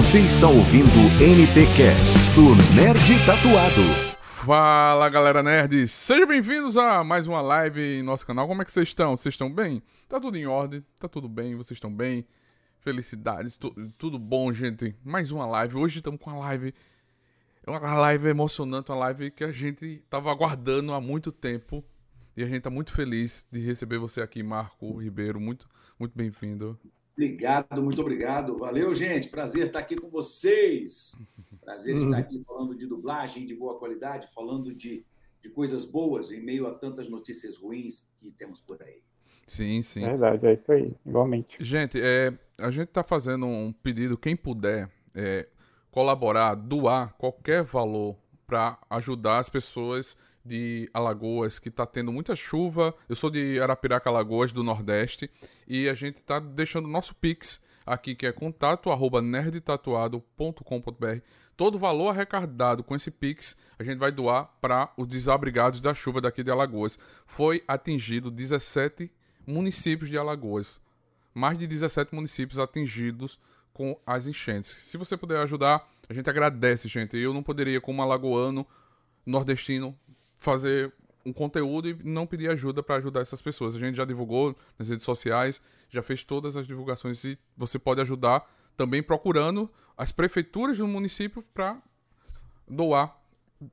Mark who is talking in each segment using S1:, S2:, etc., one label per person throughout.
S1: Você está ouvindo NT Cast do Nerd Tatuado.
S2: Fala galera nerds, sejam bem-vindos a mais uma live em nosso canal. Como é que vocês estão? Vocês estão bem? Tá tudo em ordem? Tá tudo bem? Vocês estão bem? Felicidades, tu, tudo bom, gente? Mais uma live. Hoje estamos com uma live, uma live emocionante, uma live que a gente tava aguardando há muito tempo e a gente tá muito feliz de receber você aqui, Marco Ribeiro. Muito, muito bem-vindo.
S3: Obrigado, muito obrigado. Valeu, gente. Prazer estar aqui com vocês. Prazer estar aqui falando de dublagem de boa qualidade, falando de, de coisas boas em meio a tantas notícias ruins que temos por aí.
S2: Sim, sim.
S4: Verdade, é isso aí, igualmente.
S2: Gente, é, a gente está fazendo um pedido, quem puder é, colaborar, doar qualquer valor para ajudar as pessoas de Alagoas, que está tendo muita chuva. Eu sou de Arapiraca, Alagoas, do Nordeste, e a gente está deixando nosso Pix aqui, que é contato arroba nerdtatuado.com.br. Todo valor arrecadado com esse Pix, a gente vai doar para os desabrigados da chuva daqui de Alagoas. Foi atingido 17 municípios de Alagoas. Mais de 17 municípios atingidos com as enchentes. Se você puder ajudar, a gente agradece, gente. Eu não poderia, como alagoano, nordestino, fazer um conteúdo e não pedir ajuda para ajudar essas pessoas. A gente já divulgou nas redes sociais, já fez todas as divulgações e você pode ajudar também procurando as prefeituras do município para doar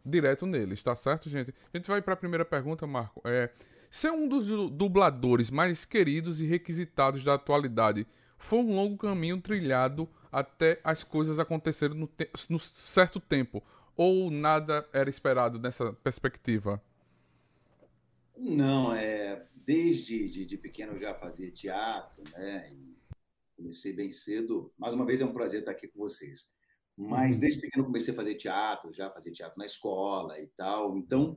S2: direto neles, tá certo, gente? A gente vai para a primeira pergunta, Marco. É, ser um dos dubladores mais queridos e requisitados da atualidade foi um longo caminho trilhado até as coisas acontecerem no, te no certo tempo ou nada era esperado nessa perspectiva?
S3: Não, é desde de, de pequeno eu já fazia teatro, né? E comecei bem cedo. Mais uma vez é um prazer estar aqui com vocês. Mas uhum. desde pequeno comecei a fazer teatro, já fazia teatro na escola e tal. Então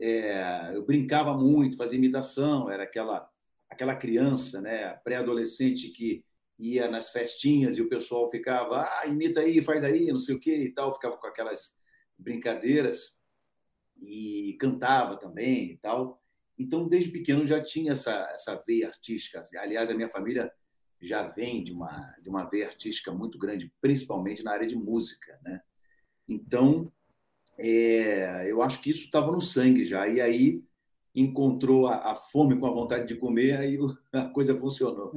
S3: é, eu brincava muito, fazia imitação, era aquela aquela criança, né, pré-adolescente que ia nas festinhas e o pessoal ficava, ah, imita aí, faz aí, não sei o quê e tal, ficava com aquelas brincadeiras e cantava também e tal. Então, desde pequeno já tinha essa, essa veia artística. Aliás, a minha família já vem de uma, de uma veia artística muito grande, principalmente na área de música. Né? Então, é, eu acho que isso estava no sangue já. E aí encontrou a, a, fome com a vontade de comer, aí a coisa funcionou.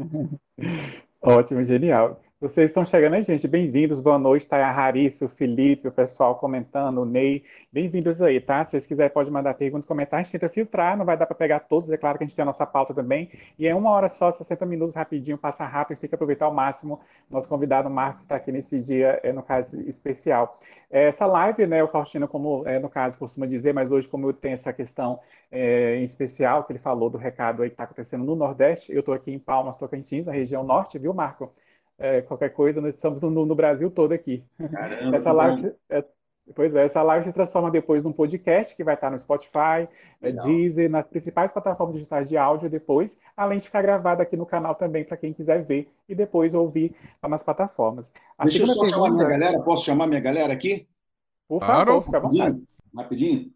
S4: Ótimo, genial. Vocês estão chegando aí, gente. Bem-vindos, boa noite. Tá a Rarice, o Felipe, o pessoal comentando, o Ney. Bem-vindos aí, tá? Se vocês quiserem, pode mandar perguntas, comentar. A gente tenta filtrar, não vai dar para pegar todos. É claro que a gente tem a nossa pauta também. E é uma hora só, 60 minutos, rapidinho, passa rápido. A gente tem que aproveitar ao máximo. Nosso convidado, Marco, está aqui nesse dia, é, no caso, especial. É, essa live, né, o Faustino, como é, no caso, costuma dizer, mas hoje, como tenho essa questão é, em especial, que ele falou do recado aí que está acontecendo no Nordeste, eu estou aqui em Palmas, Tocantins, na região norte, viu, Marco? É, qualquer coisa, nós estamos no, no Brasil todo aqui.
S3: Caramba,
S4: essa live, é, pois é, essa live se transforma depois num podcast que vai estar no Spotify, é, Deezer, nas principais plataformas digitais de áudio depois, além de ficar gravado aqui no canal também para quem quiser ver e depois ouvir nas plataformas.
S3: A Deixa eu só pergunta... chamar minha galera, posso chamar minha galera aqui?
S4: Por favor, claro. fica à
S3: vontade. Rapidinho.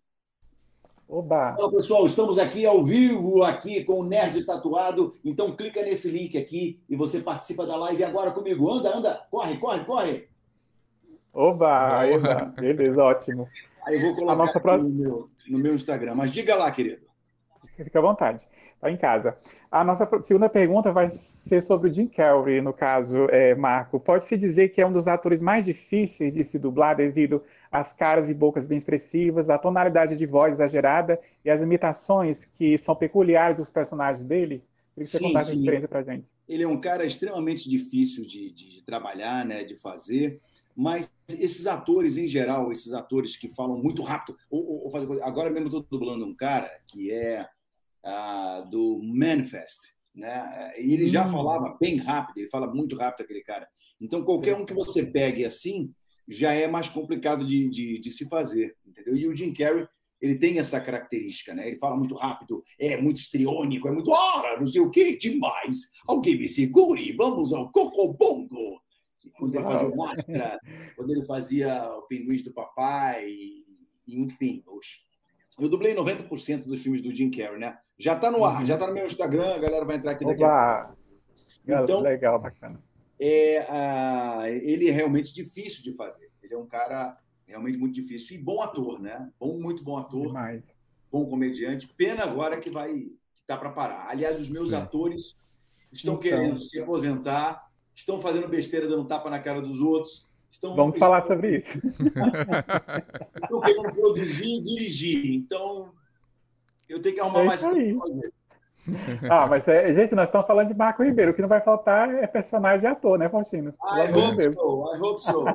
S4: Oba!
S3: Então, pessoal, estamos aqui ao vivo, aqui com o Nerd Tatuado. Então, clica nesse link aqui e você participa da live agora comigo. Anda, anda, corre, corre, corre!
S4: Oba! Oba. Beleza, ótimo.
S3: Aí eu vou colocar nossa pro... no, meu, no meu Instagram. Mas diga lá, querido.
S4: Fica à vontade. Está em casa. A nossa segunda pergunta vai ser sobre o Jim Carrey, no caso, é, Marco. Pode-se dizer que é um dos atores mais difíceis de se dublar devido às caras e bocas bem expressivas, à tonalidade de voz exagerada e às imitações que são peculiares dos personagens dele? Queria que você sim, contasse sim. a experiência para gente.
S3: Ele é um cara extremamente difícil de, de, de trabalhar, né, de fazer, mas esses atores em geral, esses atores que falam muito rápido, ou, ou, ou agora mesmo estou dublando um cara que é uh, do Manifest, né? E ele já hum. falava bem rápido, ele fala muito rápido aquele cara. Então qualquer um que você pegue assim já é mais complicado de, de, de se fazer, entendeu? E o Jim Carrey ele tem essa característica, né? Ele fala muito rápido, é muito estriônico, é muito ah, não sei o que, demais. Alguém me segure, vamos ao cocobongo. Quando ele fazia o Máscara, quando ele fazia o Pinguins do Papai, enfim, os, eu dublei 90% dos filmes do Jim Carrey, né? Já está no ar, já está no meu Instagram, a galera vai entrar aqui daqui
S4: Opa! a pouco. Então, legal, bacana.
S3: É, a, ele é realmente difícil de fazer. Ele é um cara realmente muito difícil e bom ator, né? Bom, muito bom ator,
S4: Demais.
S3: bom comediante. Pena agora que vai que tá para parar. Aliás, os meus
S2: Sim.
S3: atores estão
S4: Então.
S3: querendo se aposentar, estão fazendo besteira, dando tapa na cara dos outros. Estão,
S4: Vamos falar sobre isso.
S3: estão querendo produzir e dirigir. Então, eu tenho que arrumar
S4: É
S3: mais coisa.
S4: Ah, mas, é, gente, nós estamos falando de Marco Ribeiro. O que não vai faltar é personagem e ator, né, Faustino?
S3: I hope
S4: Deus.
S3: so, I hope so.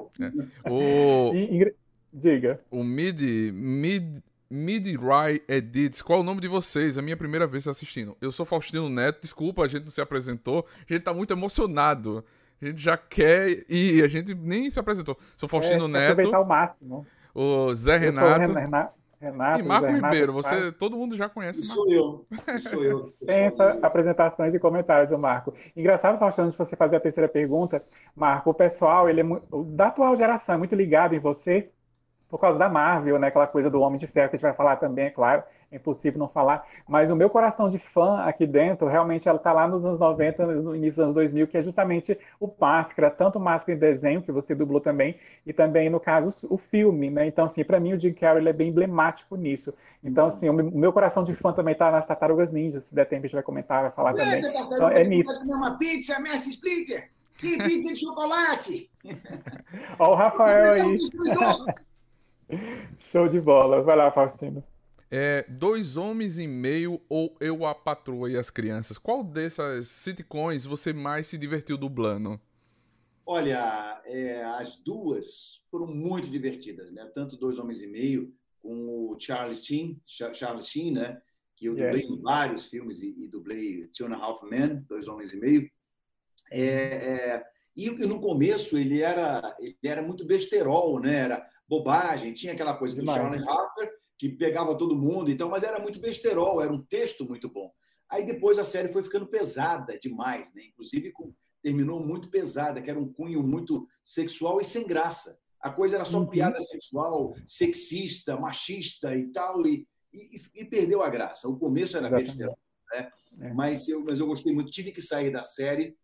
S2: o,
S4: E- Diga.
S2: o Mid, Mid, Mid Rai Edits, qual é o nome de vocês? É a minha primeira vez assistindo. Eu sou Faustino Neto, desculpa, a gente não se apresentou. A gente tá muito emocionado. A gente já quer ir, a gente nem se apresentou. Sou Faustino
S4: É,
S2: Neto,
S4: Aproveitar o máximo.
S2: o Zé
S4: Eu sou o
S2: Renato
S4: Ren- Renato, Renato
S2: e Marco
S4: Renato
S2: Ribeiro. Você, todo mundo já conhece.
S3: Sou eu. Sou eu.
S4: Dispensa apresentações e comentários do Marco. Engraçado, Faustino, antes de você fazer a terceira pergunta, Marco, o pessoal, ele é o da atual geração, é muito ligado em você por causa da Marvel, né? Aquela coisa do Homem de Ferro que a gente vai falar também, é claro, é impossível não falar. Mas o meu coração de fã aqui dentro, realmente, ela tá lá nos anos 90, no início dos anos 2000, que é justamente o Máscara, tanto o Máscara em desenho, que você dublou também, e também, no caso, o filme, né? Então, assim, para mim, o Jim Carrey ele é bem emblemático nisso. Então, assim, o meu- coração de fã também tá nas Tartarugas Ninja, se der tempo a gente vai comentar, vai falar também. Então, é nisso.
S3: comer uma pizza, Mestre Splinter? Que pizza de chocolate?
S4: Ó o Rafael aí. Show de bola. Vai lá, Faustino.
S2: É, dois homens e meio ou Eu a Patroa e as Crianças. Qual dessas sitcoms você mais se divertiu dublando?
S3: Olha, é, as duas foram muito divertidas, né? Tanto Dois Homens e Meio com o Charlie Sheen, Cha- Charlie Sheen, né? Que eu dublei
S4: Yeah.
S3: em vários filmes e, e dublei Two and a Half Men, Dois Homens e Meio. É, é, e, e no começo ele era, ele era muito besterol, né? Era bobagem, tinha aquela coisa do. Charlie Harper que pegava todo mundo, então, mas era muito besterol, era um texto muito bom. Aí depois a série foi ficando pesada demais, né? Inclusive com terminou muito pesada, que era um cunho muito sexual e sem graça. A coisa era só
S4: Uhum.
S3: piada sexual, sexista, machista e tal, e, e, e perdeu a graça. O começo era besteira, né?
S4: É.
S3: Mas, eu, mas eu gostei muito, tive que sair da série.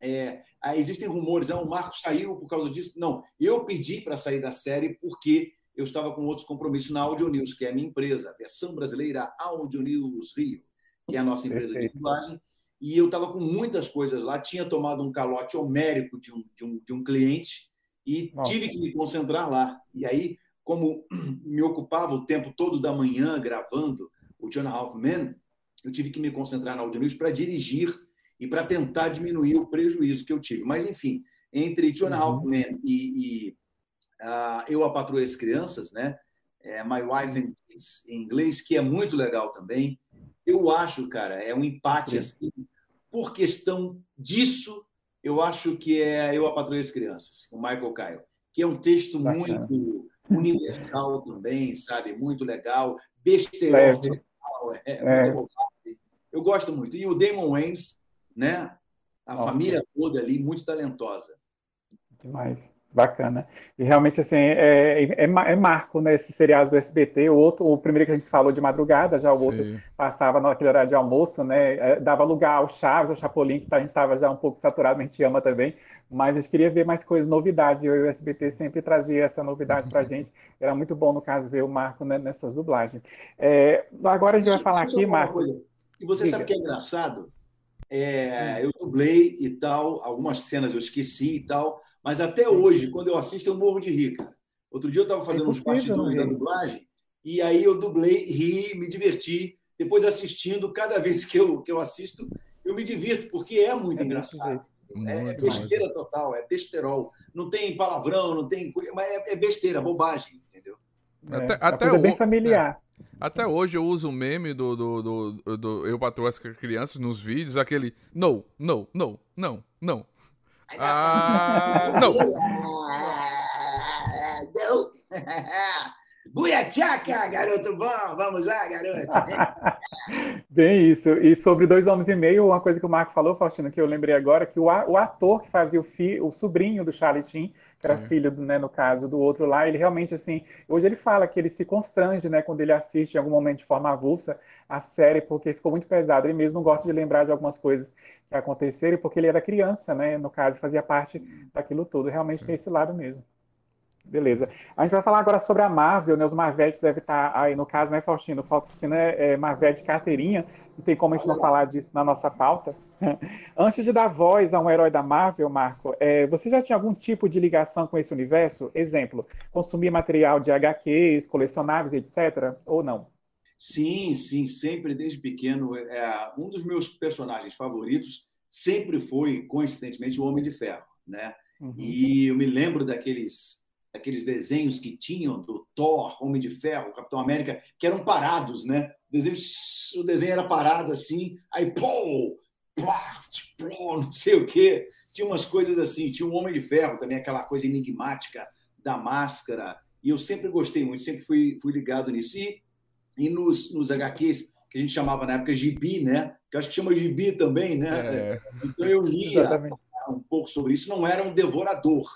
S3: É, aí existem rumores, ah, o Marcos saiu por causa disso. Não, eu pedi para sair da série porque eu estava com outros compromissos na Audio News, que é a minha empresa, a versão brasileira Audio News Rio, que é a nossa empresa de
S4: Perfeito.
S3: dublagem e eu estava com muitas coisas lá, tinha tomado um calote homérico de um, de um, de um cliente e
S4: Nossa.
S3: tive que me concentrar lá. E aí, como me ocupava o tempo todo da manhã gravando o John Halfman, eu tive que me concentrar na Audio News para dirigir e para tentar diminuir o prejuízo que eu tive. Mas, enfim, entre John
S4: Uhum.
S3: Halfman e, e ah, Eu, a Patroa e as Crianças, né? É, My Wife and Kids, em inglês, que é muito legal também. Eu acho, cara, é um empate
S4: Sim.
S3: assim. Por questão disso, eu acho que é Eu, a Patroa e as Crianças, com Michael Kyle, que é um texto
S4: Bacana.
S3: muito universal também, sabe? Muito legal, total, é,
S4: É.
S3: Eu gosto muito. E o Damon Wayans, né? A
S4: Nossa.
S3: família toda ali, muito talentosa.
S4: Demais. Bacana. E realmente, assim, é, é, é é marco, né, esse seriado do SBT. O outro, o primeiro que a gente falou de madrugada, já o outro
S2: Sim.
S4: passava naquele horário de almoço, né? é, Dava lugar ao Chaves, ao Chapolin, que tá- a gente estava já um pouco saturado, mas a gente ama também. Mas a gente queria ver mais coisas, novidade. E o SBT sempre trazia essa novidade pra gente. Era muito bom, no caso, ver o Marco né, nessas dublagens. É, agora a gente vai falar aqui, Marco.
S3: E você
S4: Diga.
S3: sabe o que é engraçado? É, eu dublei e tal, algumas cenas eu esqueci e tal, mas até hoje, quando eu assisto, eu morro de rir, cara. Outro dia eu estava fazendo uns
S4: impossível não
S3: bastidores da
S4: rir.
S3: dublagem e aí eu dublei, ri, me diverti. Depois assistindo, cada vez que eu, que eu assisto, eu me divirto, porque é muito
S4: É
S3: engraçado. É, é
S2: Muito
S3: besteira total, é besterol. Não tem palavrão, não tem coisa, mas é, é besteira, bobagem, entendeu?
S4: É,
S2: Até-
S4: uma
S2: até
S4: coisa bem
S2: o-
S4: familiar.
S2: Até hoje eu uso o meme do, do, do, do Eu Patroa as Crianças nos vídeos, aquele no, no, no, não, não. Ah, não.
S3: Não. Buiachaca, garoto bom, vamos lá, garoto.
S4: Bem isso. E sobre Dois Homens e Meio, uma coisa que o Marco falou, Faustino, que eu lembrei agora, que o, ator que fazia o, fi, o sobrinho do Charlie que era Sim. filho, né, no caso, do outro lá, ele realmente, assim, hoje ele fala que ele se constrange, né, quando ele assiste em algum momento de forma avulsa a série, porque ficou muito pesado. Ele mesmo não gosta de lembrar de algumas coisas que aconteceram, porque ele era criança, né, no caso, fazia parte daquilo tudo. Realmente Sim. tem esse lado mesmo. Beleza. A gente vai falar agora sobre a Marvel, né? Os Marvetes devem estar aí, no caso, né, Faustino? O Faustino é, é Marvel de carteirinha, não tem como a gente não falar disso na nossa pauta. Antes de dar voz a um herói da Marvel, Marco, é, você já tinha algum tipo de ligação com esse universo? Exemplo, consumir material de HQs, colecionáveis, etc., ou não?
S3: Sim, sim, sempre desde pequeno. É, um dos meus personagens favoritos sempre foi, coincidentemente, o Homem de Ferro, né? Uhum. E eu me lembro daqueles aqueles desenhos que tinham do Thor, Homem de Ferro, Capitão América, que eram parados, né? O desenho, o desenho era parado assim, aí pô, plaft, pô, não sei o quê. Tinha umas coisas assim, tinha um Homem de Ferro também, aquela coisa enigmática da máscara. E eu sempre gostei muito, sempre fui, fui ligado nisso. E, e nos, nos HQs, que a gente chamava na época gibi, né? Que eu acho que chama gibi também, né? É. Então eu lia um pouco sobre isso. Não era um devorador,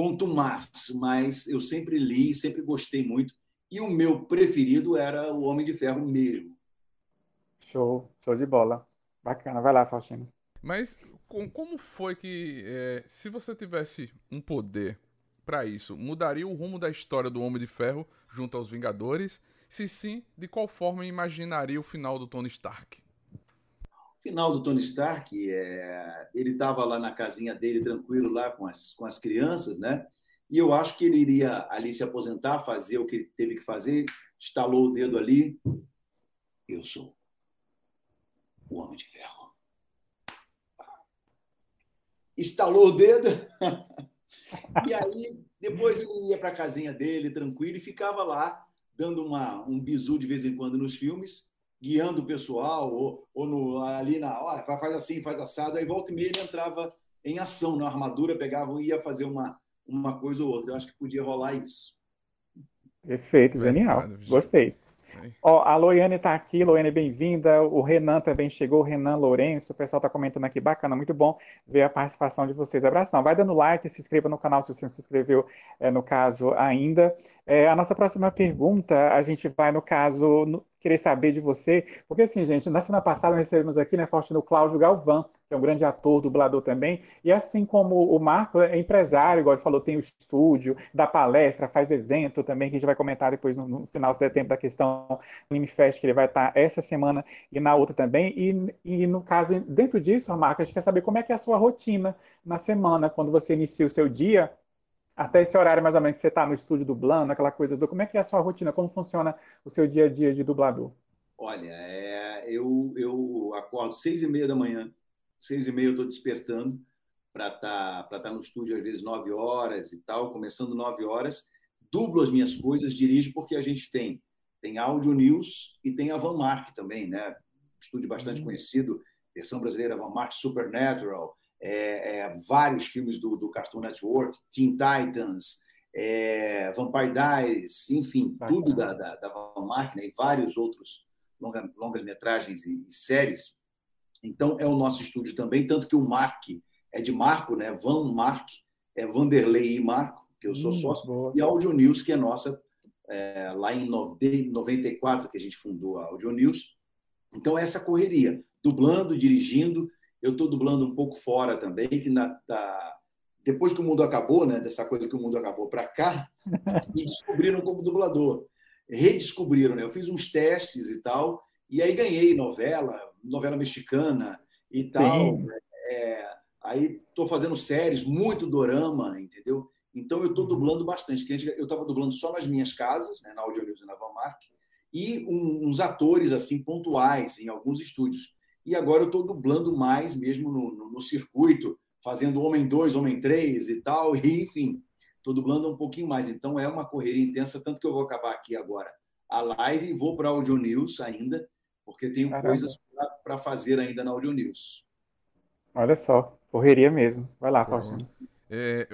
S3: contumaz, mas eu sempre li, sempre gostei muito. E o meu preferido era o Homem de Ferro mesmo.
S4: Show, show de bola. Bacana, vai lá, Faustino.
S2: Mas como foi que, é, se você tivesse um poder para isso, mudaria o rumo da história do Homem de Ferro junto aos Vingadores? Se sim, de qual forma imaginaria o final do Tony Stark?
S3: Final do Tony Stark, é, ele estava lá na casinha dele, tranquilo, lá com as, com as crianças, né? E eu acho que ele iria ali se aposentar, fazer o que teve que fazer, estalou o dedo ali. Eu sou o Homem de Ferro. Estalou o dedo. e aí, depois ele ia para a casinha dele, tranquilo, e ficava lá, dando uma, um bisu de vez em quando nos filmes guiando o pessoal, ou, ou no, ali na hora, faz assim, faz assado, aí volta e meia ele entrava em ação na armadura, pegava e ia fazer uma, uma coisa ou outra. Eu acho que podia rolar isso.
S4: Perfeito, genial. Gostei. Ó, a Loiane está aqui, Loiane, bem-vinda. O Renan também chegou, o Renan Lourenço. O pessoal está comentando aqui, bacana, muito bom ver a participação de vocês. Abração. Vai dando like, se inscreva no canal se você não se inscreveu, é, no caso, ainda. É, a nossa próxima pergunta, a gente vai, no caso, no, querer saber de você, porque assim, gente, na semana passada nós recebemos aqui, né, Faustino Cláudio Galvão, que é um grande ator, dublador também, e assim como o Marco é empresário, igual ele falou, tem o estúdio, dá palestra, faz evento também, que a gente vai comentar depois no, no final, se der tempo, da questão do Animefest, que ele vai estar essa semana e na outra também, e, e no caso, dentro disso, Marco, a gente quer saber como é que é a sua rotina na semana, quando você inicia o seu dia, até esse horário mais ou menos que você está no estúdio dublando, aquela coisa do como é que é a sua rotina, como funciona o seu dia a dia de dublador?
S3: Olha, é, eu, eu acordo seis e meia da manhã, seis e meia eu estou despertando para estar tá, tá no estúdio às vezes nove horas e tal, começando nove horas, dublo as minhas coisas, dirijo porque a gente tem tem Audio News e tem a Van Mark também, né? Estúdio bastante uhum. conhecido, versão brasileira Van Mark Supernatural, é, é, vários filmes do, do, Cartoon Network, Teen Titans, é, Vampire Diaries, enfim, Bacana. tudo da, da, da Van Máquina e vários outros longa, longas metragens e, e, séries. Então, é o nosso estúdio também, tanto que o Mark é de Marco, né? Van Mark, é Vanderlei e Marco, que eu sou hum, sócio, boa. e a Audio News, que é nossa, é, lá em 94 que a gente fundou a Audio News. Então, essa correria, dublando, dirigindo, eu estou dublando um pouco fora também, que na, da, depois que o mundo acabou, né, dessa coisa que o mundo acabou para cá, me descobriram como dublador. Redescobriram, né? Eu fiz uns testes e tal, e aí ganhei novela, novela mexicana e tal. É, aí estou fazendo séries, muito dorama, entendeu? Então eu estou uhum. dublando bastante. Eu estava dublando só nas minhas casas, né, na Audio News e na Van Mark, e uns atores assim pontuais em alguns estúdios e agora eu estou dublando mais mesmo no, no, no, circuito, fazendo Homem 2, Homem 3 e tal, e enfim, estou dublando um pouquinho mais. Então é uma correria intensa, tanto que eu vou acabar aqui agora a live e vou para a Audio News ainda, porque tenho Caramba. coisas para fazer ainda na Audio News.
S4: Olha só, correria mesmo. Vai lá, Faustino.
S2: É,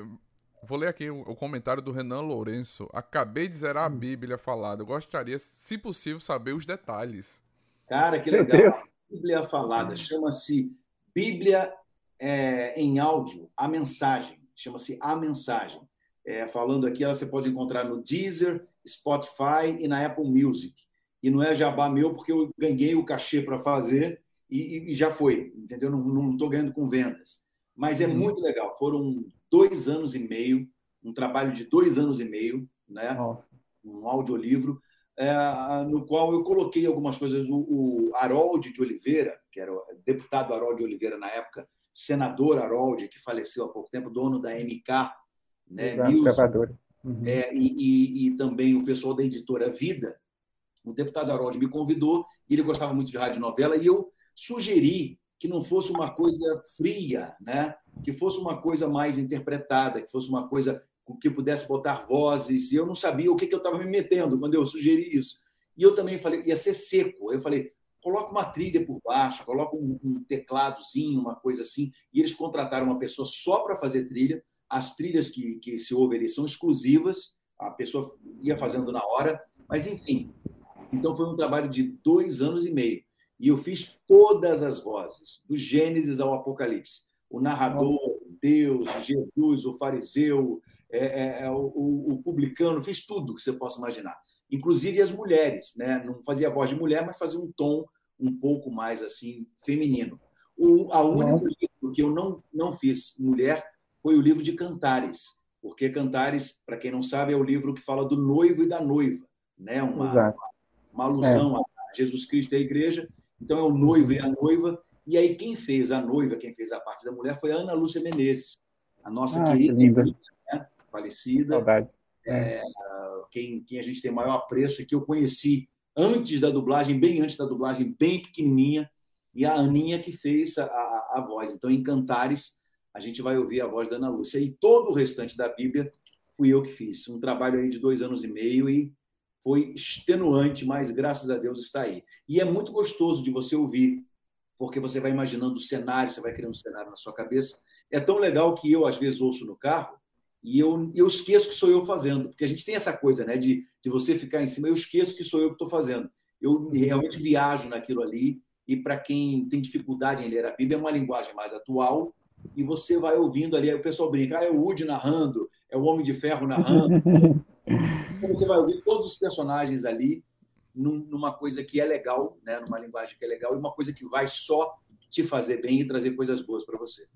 S2: vou ler aqui o, comentário do Renan Lourenço. Acabei de zerar a hum. Bíblia falada. Eu gostaria, se possível, saber os detalhes.
S3: Cara, que legal. A Bíblia falada chama-se Bíblia é, em áudio, a mensagem. Chama-se A Mensagem. É, falando aqui, ela você pode encontrar no Deezer, Spotify e na Apple Music. E não é jabá meu, porque eu ganhei o cachê para fazer e, e, já foi, entendeu? Não estou ganhando com vendas. Mas é uhum. muito legal. Foram dois anos e meio, um trabalho de dois anos e meio, né? Nossa. um audiolivro, é, no qual eu coloquei algumas coisas. O, o Harold de Oliveira, que era o deputado Harold de Oliveira na época, senador Harold, que faleceu há pouco tempo, dono da MK, né? Exato, uhum. é, e, e, e, também o pessoal da editora Vida, o deputado Harold me convidou, ele gostava muito de rádio novela, e eu sugeri que não fosse uma coisa fria, né? que fosse uma coisa mais interpretada, que fosse uma coisa que pudesse botar vozes. E eu não sabia o que, que eu estava me metendo quando eu sugeri isso. E eu também falei, ia ser seco. Eu falei, coloca uma trilha por baixo, coloca um, um tecladozinho, uma coisa assim. E eles contrataram uma pessoa só para fazer trilha. As trilhas que, que se ouve ali são exclusivas, a pessoa ia fazendo na hora. Mas, enfim, então foi um trabalho de dois anos e meio. E eu fiz todas as vozes, do Gênesis ao Apocalipse. O narrador, Nossa. Deus, Jesus, o fariseu, é, é, é, o, o, publicano, fiz tudo que você possa imaginar. Inclusive as mulheres, né? Não fazia voz de mulher, mas fazia um tom um pouco mais assim feminino. O a único livro que eu não não fiz mulher foi o livro de Cantares, porque Cantares, para quem não sabe, é o livro que fala do noivo e da noiva, né? Uma, uma, uma alusão é. a Jesus Cristo e a igreja. Então é o noivo e a noiva. E aí quem fez a noiva, quem fez a parte da mulher foi a Ana Lúcia Menezes, a nossa ah, querida que né? Falecida. Saudade. É, quem, quem a gente tem maior apreço e que eu conheci antes da dublagem, bem antes da dublagem, bem pequenininha, e a Aninha que fez a, a, a voz. Então, em Cantares, a gente vai ouvir a voz da Ana Lúcia. E todo o restante da Bíblia fui eu que fiz. Um trabalho aí de dois anos e meio e foi extenuante, mas graças a Deus está aí. E é muito gostoso de você ouvir, porque você vai imaginando o cenário, você vai criando um cenário na sua cabeça. É tão legal que eu, às vezes, ouço no carro e eu, eu esqueço que sou eu fazendo, porque a gente tem essa coisa né, de, de você ficar em cima, eu esqueço que sou eu que estou fazendo. Eu realmente viajo naquilo ali, e para quem tem dificuldade em ler a Bíblia, é uma linguagem mais atual, e você vai ouvindo ali, aí o pessoal brinca, ah, é o Woody narrando, é o Homem de Ferro narrando. Então, você vai ouvir todos os personagens ali numa coisa que é legal, né? numa linguagem que é legal, e uma coisa que vai só te fazer bem e trazer coisas boas para você.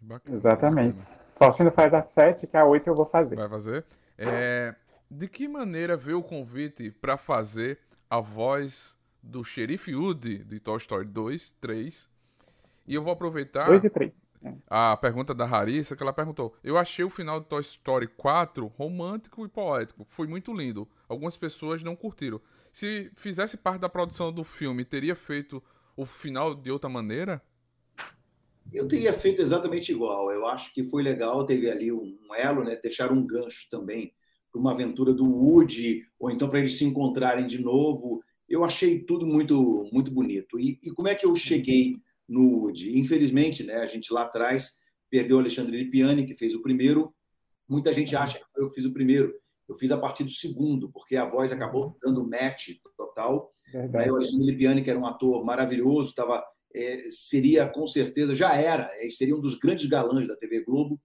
S4: Bacana. Exatamente. Faustino faz a 7, que a 8 eu vou fazer.
S2: Vai fazer? É... De que maneira veio o convite para fazer a voz do Xerife Woody de Toy Story 2, 3? E eu vou aproveitar.
S4: 2 e 3
S2: a pergunta da Harissa, que ela perguntou: Eu achei o final de Toy Story 4 romântico e poético. Foi muito lindo. Algumas pessoas não curtiram. Se fizesse parte da produção do filme, teria feito o final de outra maneira?
S3: Eu teria feito exatamente igual. Eu acho que foi legal, teve ali um elo, né? Deixar um gancho também para uma aventura do Woody, ou então para eles se encontrarem de novo. Eu achei tudo muito, muito bonito. E, e como é que eu cheguei no Woody. Infelizmente, né, a gente lá atrás perdeu o Alexandre Lipiani, que fez o primeiro. Muita gente acha que foi eu que fiz o primeiro. Eu fiz a partir do segundo, porque a voz acabou dando match total. Aí o Alexandre Lipiani, que era um ator maravilhoso, tava, é, seria com certeza, já era, é, seria um dos grandes galãs da TV Globo.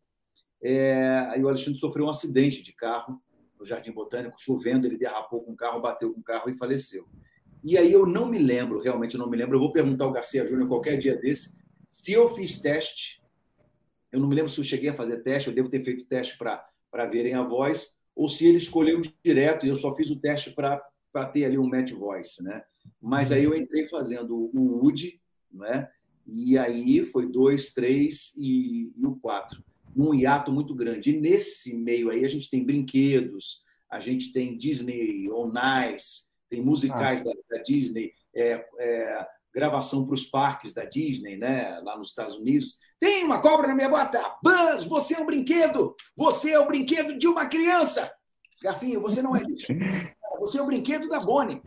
S3: É, aí o Alexandre sofreu um acidente de carro no Jardim Botânico, chovendo, ele derrapou com o carro, bateu com o carro e faleceu. E aí eu não me lembro, realmente não me lembro. Eu vou perguntar ao Garcia Júnior qualquer dia desse se eu fiz teste. Eu não me lembro se eu cheguei a fazer teste, eu devo ter feito teste para verem a voz, ou se ele escolheu direto e eu só fiz o teste para ter ali um match voice, né? Mas aí eu entrei fazendo o Woody, né? E aí foi dois, três e, e o quatro, num hiato muito grande. E nesse meio aí a gente tem brinquedos, a gente tem Disney On tem musicais ah. da, da, Disney, é, é, gravação para os parques da Disney, né, lá nos Estados Unidos. Tem uma cobra na minha bota! Buzz, você é um brinquedo! Você é o brinquedo de uma criança! Garfinho, você não é lixo. Você é o brinquedo da Bonnie.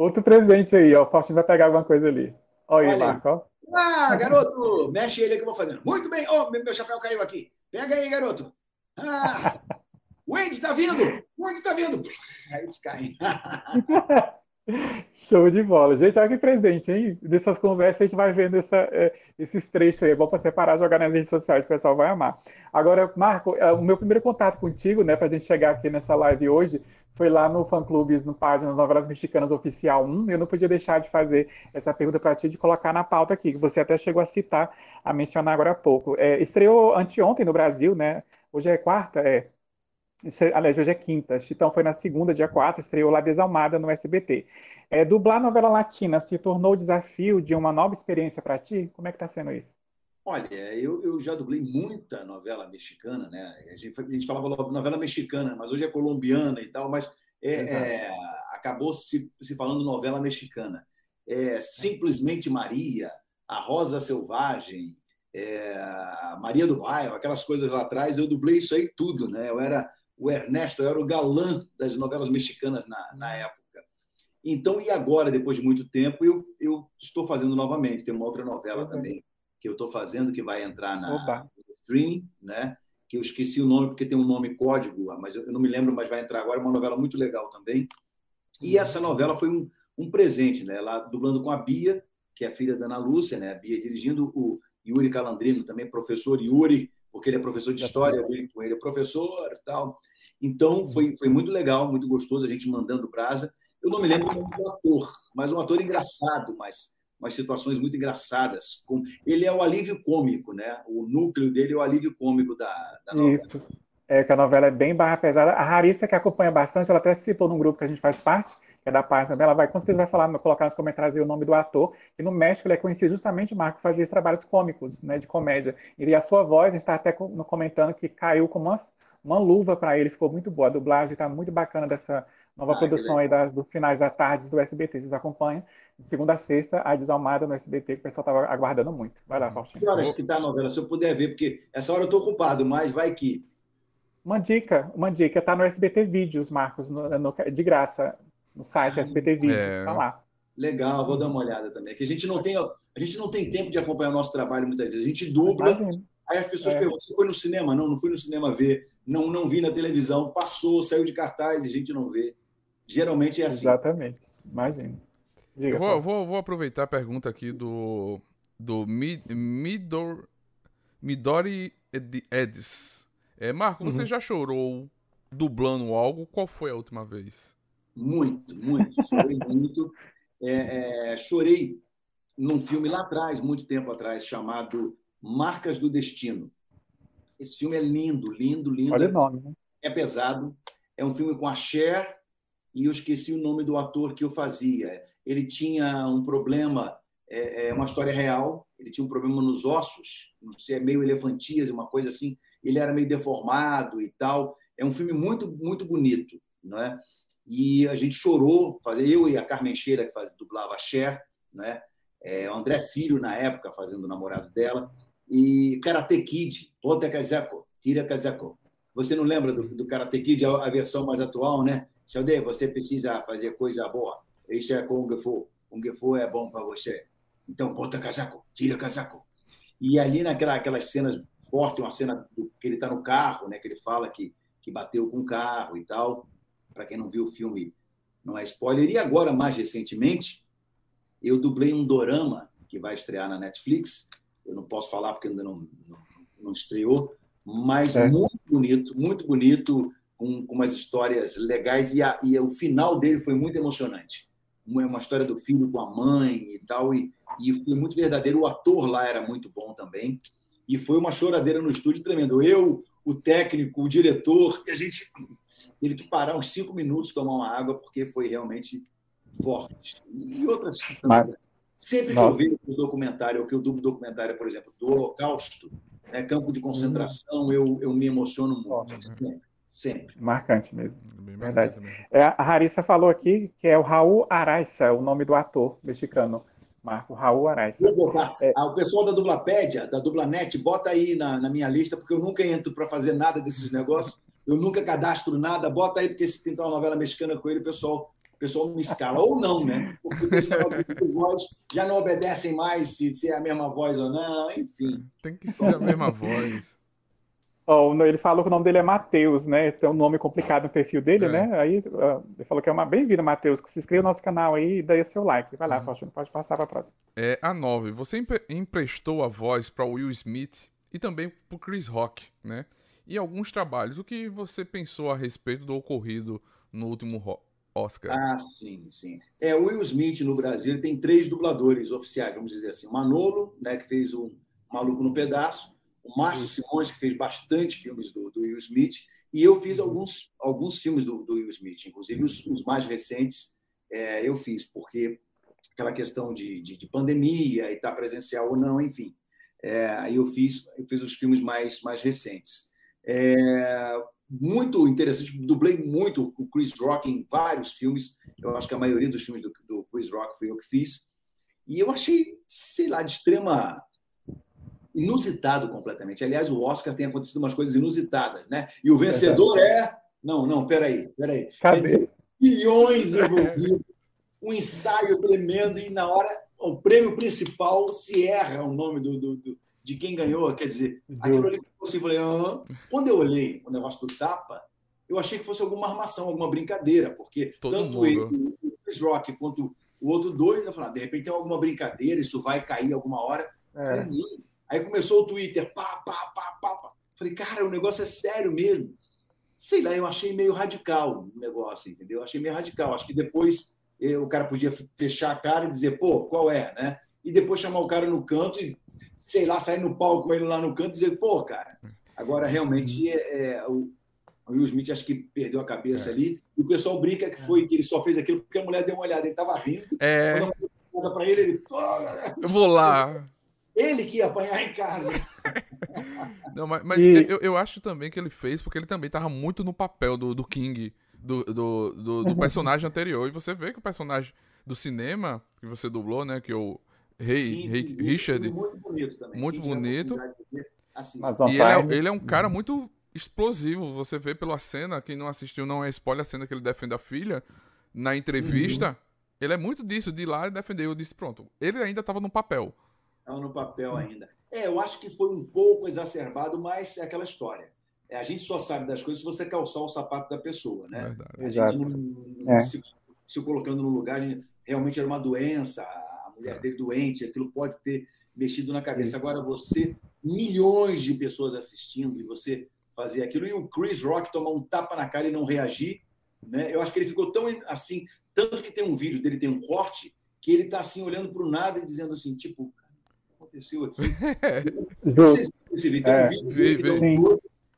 S4: Outro presente aí, ó. O Faustino vai pegar alguma coisa ali. Olha aí, Marco. Ó.
S3: Ah, garoto! Mexe ele que eu vou fazendo. Muito bem. Oh, meu chapéu caiu aqui. Pega aí, garoto. Ah, o Andy está vindo! O Andy está vindo! Aí eles caem.
S4: Show de bola. Gente, olha que presente, hein? Dessas conversas a gente vai vendo essa, é, esses trechos aí. É bom para separar jogar nas redes sociais, o pessoal vai amar. Agora, Marco, é, o meu primeiro contato contigo, né, para a gente chegar aqui nessa live hoje, foi lá no Fã Clubes, no Páginas Novelas Mexicanas Oficial 1. Eu não podia deixar de fazer essa pergunta para ti, de colocar na pauta aqui, que você até chegou a citar, a mencionar agora há pouco. É, estreou anteontem no Brasil, né? Hoje é quarta? É. Aliás, hoje é quinta. Então foi na segunda, dia 4, estreou lá Desalmada no SBT. É, dublar novela latina se tornou o desafio de uma nova experiência para ti? Como é que está sendo isso?
S3: Olha, eu, eu já dublei muita novela mexicana, né? A gente, a gente falava novela mexicana, mas hoje é colombiana e tal, mas é, é, acabou se, se falando novela mexicana. É, Simplesmente Maria, A Rosa Selvagem, é, Maria do Bairro, aquelas coisas lá atrás, eu dublei isso aí tudo, né? Eu era o Ernesto, era o galã das novelas mexicanas na, na época. Então, e agora, depois de muito tempo, eu, eu estou fazendo novamente. Tem uma outra novela uhum. também que eu estou fazendo que vai entrar na streaming, né? Que eu esqueci o nome porque tem um nome código, mas eu não me lembro, mas vai entrar agora. É uma novela muito legal também. E uhum. essa novela foi um, um presente, né? Lá dublando com a Bia, que é a filha da Ana Lúcia, né? A Bia dirigindo o Yuri Calandrino, também professor Yuri, porque ele é professor de história, eu com ele é professor tal. Então, foi, foi muito legal, muito gostoso a gente mandando brasa. Eu não me lembro do ator, mas um ator engraçado, mas umas situações muito engraçadas. Ele é o alívio cômico, né? O núcleo dele é o alívio cômico da, da novela.
S4: Isso. É que a novela é bem barra pesada. A Larissa, que acompanha bastante, ela até citou num grupo que a gente faz parte, que é da página dela, vai, com certeza vai falar, colocar nos comentários o nome do ator, que no México ele é conhecido justamente, Marco, fazia esses trabalhos cômicos, né, de comédia. E a sua voz, a gente está até comentando que caiu como uma, uma luva para ele, ficou muito boa. A dublagem está muito bacana dessa nova ah, produção aí das, dos finais da tarde do SBT. Vocês acompanham de segunda a sexta, a Desalmada no SBT, que o pessoal estava aguardando muito. Vai lá, Faustinho.
S3: Que horas que está a novela? Se eu puder ver, porque essa hora eu estou ocupado, mas vai que.
S4: Uma dica, uma dica, está no SBT Vídeos, Marcos, no, no, de graça, no site ah, SBT Vídeos, é... tá lá.
S3: Legal, vou dar uma olhada também. Que a gente não tem, a gente não tem tempo de acompanhar o nosso trabalho muitas vezes. A gente dubla, Imagina. aí as pessoas é. perguntam: você foi no cinema? Não, não fui no cinema ver. Não, não vi na televisão. Passou, saiu de cartaz e a gente não vê. Geralmente é assim.
S4: Exatamente. Imagina.
S2: Diga, vou, vou, vou, aproveitar a pergunta aqui do, do Midor, Midori Edis. É, Marco, você uhum. já chorou dublando algo? Qual foi a última vez?
S3: Muito, muito. Chorei muito. É, é, chorei num filme lá atrás, muito tempo atrás, chamado Marcas do Destino. Esse filme é lindo, lindo, lindo.
S4: Olha o nome, né?
S3: É pesado. É um filme com a Cher e eu esqueci o nome do ator que eu fazia ele tinha um problema, é, é, uma história real, ele tinha um problema nos ossos, não sei, é meio elefantíase, uma coisa assim, ele era meio deformado e tal. É um filme muito, muito bonito, não é? E a gente chorou, eu e a Carmen Cheira, que faz, dublava a Cher, né? É, o André Filho, na época, fazendo o namorado dela, e Karate Kid, Ponte Kazako, Tira Kazako. Você não lembra do, do Karate Kid, a, versão mais atual, né? Xaldê, você precisa fazer coisa boa isso é Kung Fu. Kung Fu é bom para você. Então, bota casaco, tira casaco. E ali naquela aquelas cenas fortes, uma cena do, que ele está no carro, né, que ele fala que, que bateu com o carro e tal. Para quem não viu o filme, não é spoiler. E agora, mais recentemente, eu dublei um dorama que vai estrear na Netflix. Eu não posso falar porque ainda não, não, não estreou, mas é. muito bonito, muito bonito, com, com umas histórias legais. E, a, e o final dele foi muito emocionante uma história do filho com a mãe e tal, e, e foi muito verdadeiro. O ator lá era muito bom também, e foi uma choradeira no estúdio tremendo. Eu, o técnico, o diretor, e a gente teve que parar uns cinco minutos tomar uma água, porque foi realmente forte. E outras. Mas, sempre que eu vejo o documentário, ou que eu dublo documentário, por exemplo, do Holocausto, né, campo de concentração, hum. eu, eu me emociono muito. Sempre. Sempre.
S4: Marcante mesmo. Bem Verdade. Mesmo. É, a Harissa falou aqui que é o Raul Araiza, o nome do ator mexicano. Marco Raul Araiza.
S3: Vou botar. É... Ah, o pessoal da Dublapédia, da Dublanet, bota aí na, na minha lista, porque eu nunca entro para fazer nada desses negócios. Eu nunca cadastro nada. Bota aí, porque se pintar uma novela mexicana com ele, o pessoal, pessoal me escala. Ou não, né? Porque o pessoal voz já não obedecem mais se, se é a mesma voz ou não, enfim.
S2: Tem que ser a mesma voz.
S4: Oh, ele falou que o nome dele é Matheus, né? Tem um nome complicado no perfil dele, é. né? Aí uh, ele falou que é uma bem-vindo, Matheus. Se inscreva no nosso canal aí e dê seu like. Vai lá, uhum. Faustino, pode passar para a próxima.
S2: É, a 9. Você emprestou a voz para Will Smith e também para Chris Rock, né? E alguns trabalhos. O que você pensou a respeito do ocorrido no último Oscar?
S3: Ah, sim, sim. É, o Will Smith no Brasil tem três dubladores oficiais, vamos dizer assim. Manolo, né, que fez o Maluco no Pedaço o Márcio Simões, que fez bastante filmes do, do, Will Smith, e eu fiz uhum. alguns, alguns filmes do, do Will Smith, inclusive os, os mais recentes é, eu fiz, porque aquela questão de, de, de pandemia e estar tá presencial ou não, enfim. É, aí eu fiz, eu fiz os filmes mais, mais recentes. É, muito interessante, dublei muito o Chris Rock em vários filmes. Eu acho que a maioria dos filmes do, do Chris Rock foi eu que fiz. E eu achei, sei lá, de extrema inusitado completamente. Aliás, o Oscar tem acontecido umas coisas inusitadas, né? E o vencedor é. Não, não, peraí, peraí.
S4: Cadê?
S3: Milhões envolvidos, um ensaio tremendo, e na hora o prêmio principal se erra o nome do, do, do de quem ganhou. Quer dizer, aquilo ali ficou assim, falei, ah. quando eu olhei o negócio do tapa, eu achei que fosse alguma armação, alguma brincadeira, porque
S2: Todo
S3: tanto
S2: mundo.
S3: ele, o Chris Rock, quanto o outro dois, eu falei, ah, de repente tem alguma brincadeira, isso vai cair alguma hora. É. Aí começou o Twitter, pá, pá, pá, pá, pá. Falei, cara, o negócio é sério mesmo. Sei lá, eu achei meio radical o negócio, entendeu? Eu achei meio radical. Acho que depois eh, o cara podia fechar a cara e dizer, pô, qual é, né? E depois chamar o cara no canto e, sei lá, sair no palco com ele lá no canto e dizer, pô, cara. Agora, realmente, é, é o, o Will Smith acho que perdeu a cabeça é. ali. E o pessoal brinca que foi que ele só fez aquilo porque a mulher deu uma olhada, ele estava rindo.
S2: É.
S3: Quando para ele, ele.
S2: Eu vou lá.
S3: Ele que ia apanhar em casa.
S2: Não, mas, mas e... eu, eu acho também que ele fez porque ele também estava muito no papel do, do King, do, do, do, do personagem anterior. E você vê que o personagem do cinema que você dublou, né? Que o Rei, Sim, Rei Richard.
S3: Muito bonito também.
S2: Muito bonito.
S3: Assim,
S2: e ele é, ele é um cara muito explosivo. Você vê pela cena, quem não assistiu não é spoiler a cena que ele defende a filha. Na entrevista, uhum. ele é muito disso, de ir lá e defender. Eu disse, pronto, ele ainda estava no papel
S3: estava no papel ainda. É, eu acho que foi um pouco exacerbado, mas é aquela história. É, a gente só sabe das coisas se você calçar o sapato da pessoa, né?
S2: Verdade.
S3: A gente não, é. se, se, colocando no lugar, realmente era uma doença, mulher é. dele doente, aquilo pode ter mexido na cabeça. Isso. Agora você, milhões de pessoas assistindo e você fazer aquilo, e o Chris Rock tomar um tapa na cara e não reagir, né? Eu acho que ele ficou tão assim, tanto que tem um vídeo dele, tem um corte, que ele está assim olhando para o nada e dizendo assim, tipo, aconteceu aqui. Vocês perceberam, é, um vídeo dele,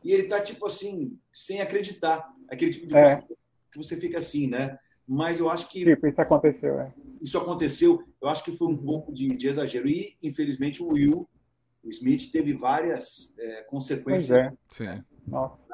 S3: e ele está, tipo assim, sem acreditar. Aquele tipo de é. coisa que você fica assim, né? Mas eu acho que.
S4: Tipo, isso aconteceu, é.
S3: Isso aconteceu, eu acho que foi um pouco de, de exagero. E, infelizmente, o Will, o Smith, teve várias é, consequências.
S4: Pois é. Sim. Nossa.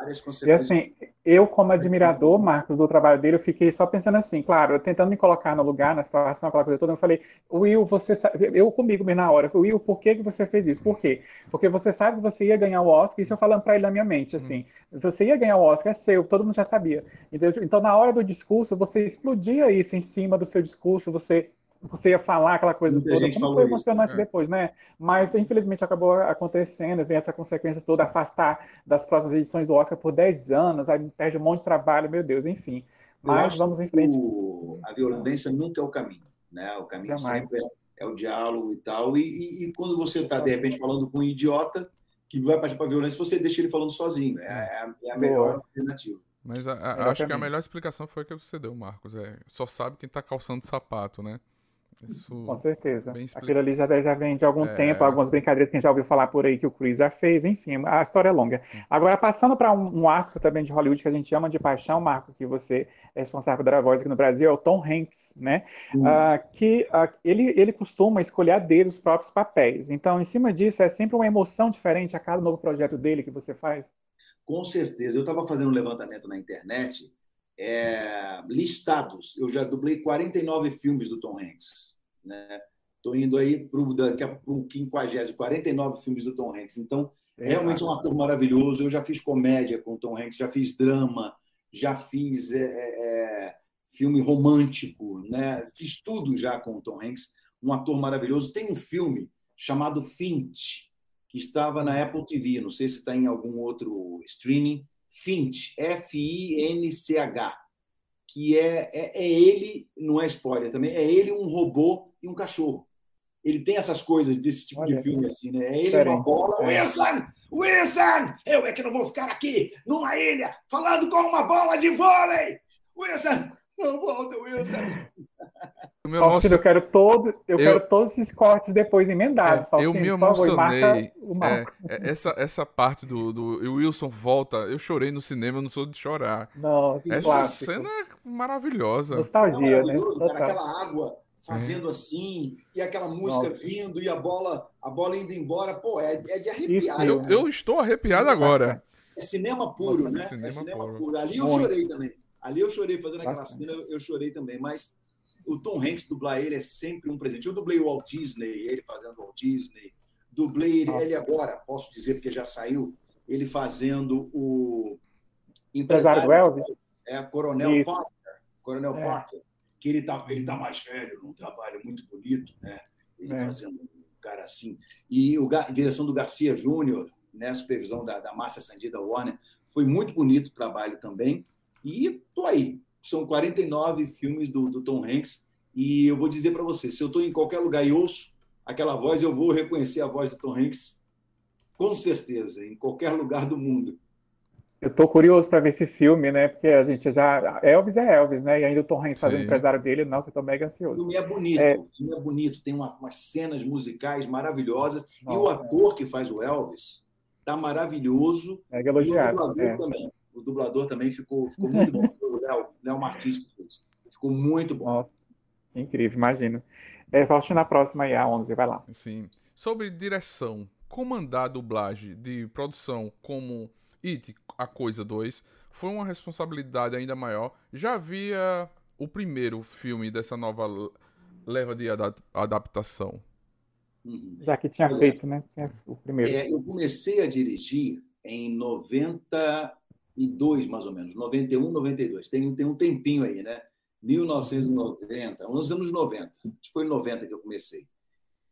S4: E assim, eu como admirador, Marcos, do trabalho dele, eu fiquei só pensando assim, claro, tentando me colocar no lugar, na situação, aquela coisa toda, eu falei, Will, você sabe, eu comigo mesmo na hora, Will, por que, que você fez isso? Por quê? Porque você sabe que você ia ganhar o Oscar, isso eu falando para ele na minha mente, assim, hum. você ia ganhar o Oscar, é seu, todo mundo já sabia. Entendeu? Então, na hora do discurso, você explodia isso em cima do seu discurso, você você ia falar aquela coisa Muita toda, como foi emocionante isso, é. depois, né? Mas infelizmente acabou acontecendo, vem essa consequência toda, afastar das próximas edições do Oscar por 10 anos, aí perde um monte de trabalho, meu Deus, enfim. Mas vamos em frente.
S3: O... A violência nunca é o caminho, né? O caminho Jamais. sempre é, é, o diálogo e tal. E, e, e quando você está, de repente, falando com um idiota que vai partir para a violência, você deixa ele falando sozinho. É, é, é a melhor Boa. alternativa.
S2: Mas a, a, acho que a melhor explicação foi a que você deu, Marcos. É, só sabe quem está calçando sapato, né?
S4: Isso Com certeza. Aquilo ali já, já vem de algum é... tempo, algumas brincadeiras que a gente já ouviu falar por aí que o Chris já fez, enfim, a história é longa. Hum. Agora, passando para um, um, astro também de Hollywood que a gente ama de paixão, Marco, que você é responsável pela voz aqui no Brasil, é o Tom Hanks, né? Uh, que uh, ele, ele costuma escolher a dele os próprios papéis. Então, em cima disso, é sempre uma emoção diferente a cada novo projeto dele que você faz?
S3: Com certeza. Eu estava fazendo um levantamento na internet é, listados. Eu já dublei 49 filmes do Tom Hanks. Estou né? indo aí para o 50, 49 filmes do Tom Hanks. Então, é, realmente é um ator maravilhoso. Eu já fiz comédia com o Tom Hanks, já fiz drama, já fiz é, é, é, filme romântico, né? fiz tudo já com o Tom Hanks. Um ator maravilhoso. Tem um filme chamado Finch, que que estava na Apple TV, não sei se está em algum outro streaming, Finch, F-I-N-C-H, que é, é, é, ele, não é spoiler também, é ele um robô e um cachorro. Ele tem essas coisas desse tipo Olha, de filme, assim, né? É ele uma bola. É. Wilson! Wilson! Eu é que não vou ficar aqui, numa ilha, falando com uma bola de vôlei! Wilson! Não volta, Wilson!
S4: Meu eu quero todo, eu, eu, quero todos esses cortes depois emendados. É,
S2: eu me emocionei. É, é, essa, essa parte do, do Wilson volta, eu chorei no cinema, eu não sou de chorar.
S4: Nossa,
S2: essa clássico. cena é maravilhosa.
S4: Nostalgia, né?
S3: Cara, aquela água fazendo é. assim, e aquela música Nossa. vindo, e a bola, a bola indo embora. Pô, é, é de arrepiar.
S2: Eu, eu, estou arrepiado agora.
S3: É cinema puro, Nossa, né? Cinema, é cinema puro. puro. Ali eu Muito. chorei também. Ali eu chorei fazendo aquela cena, eu chorei também. Mas o Tom Hanks dublar ele é sempre um presente. Eu dublei o Walt Disney, ele fazendo o Walt Disney. Dublei ele, ele agora, posso dizer porque já saiu, ele fazendo o
S4: empresário do Elvis.
S3: É, Coronel Isso. Parker. Coronel é. Parker. Que ele tá, ele tá mais velho, num trabalho muito bonito, né? Ele é. fazendo um cara assim. E o, a direção do Garcia Júnior, né? A supervisão da, da Márcia Sandida Warner. Foi muito bonito o trabalho também. E tô aí, são 49 filmes do, do Tom Hanks. E eu vou dizer para você, se eu estou em qualquer lugar e ouço aquela voz, eu vou reconhecer a voz do Tom Hanks com certeza, em qualquer lugar do mundo.
S4: Eu estou curioso para ver esse filme, né? Porque a gente já. Elvis é Elvis, né? E ainda o Tom Hanks fazendo empresário dele, nossa, eu estou mega ansioso. O
S3: filme é bonito, é... o filme é bonito, tem uma, umas cenas musicais maravilhosas. Nossa, e o ator que faz o Elvis está maravilhoso.
S4: É elogiado.
S3: E o é. também o dublador também ficou, ficou muito bom. o Léo, Léo Martins que fez. Ficou muito bom.
S4: incrível, imagino. É, Faustino, na próxima aí, a 11, vai lá.
S2: Sim. Sobre direção, comandar a dublagem de produção como It, A Coisa 2, foi uma responsabilidade ainda maior. Já havia o primeiro filme dessa nova leva de adaptação.
S4: Uhum. Já que tinha feito, né? Tinha o primeiro.
S3: É, eu comecei a dirigir em 90 92, mais ou menos, 91, 92. Tem, tem um tempinho aí, né? 1990, nos anos 90. Acho que foi em 90 que eu comecei.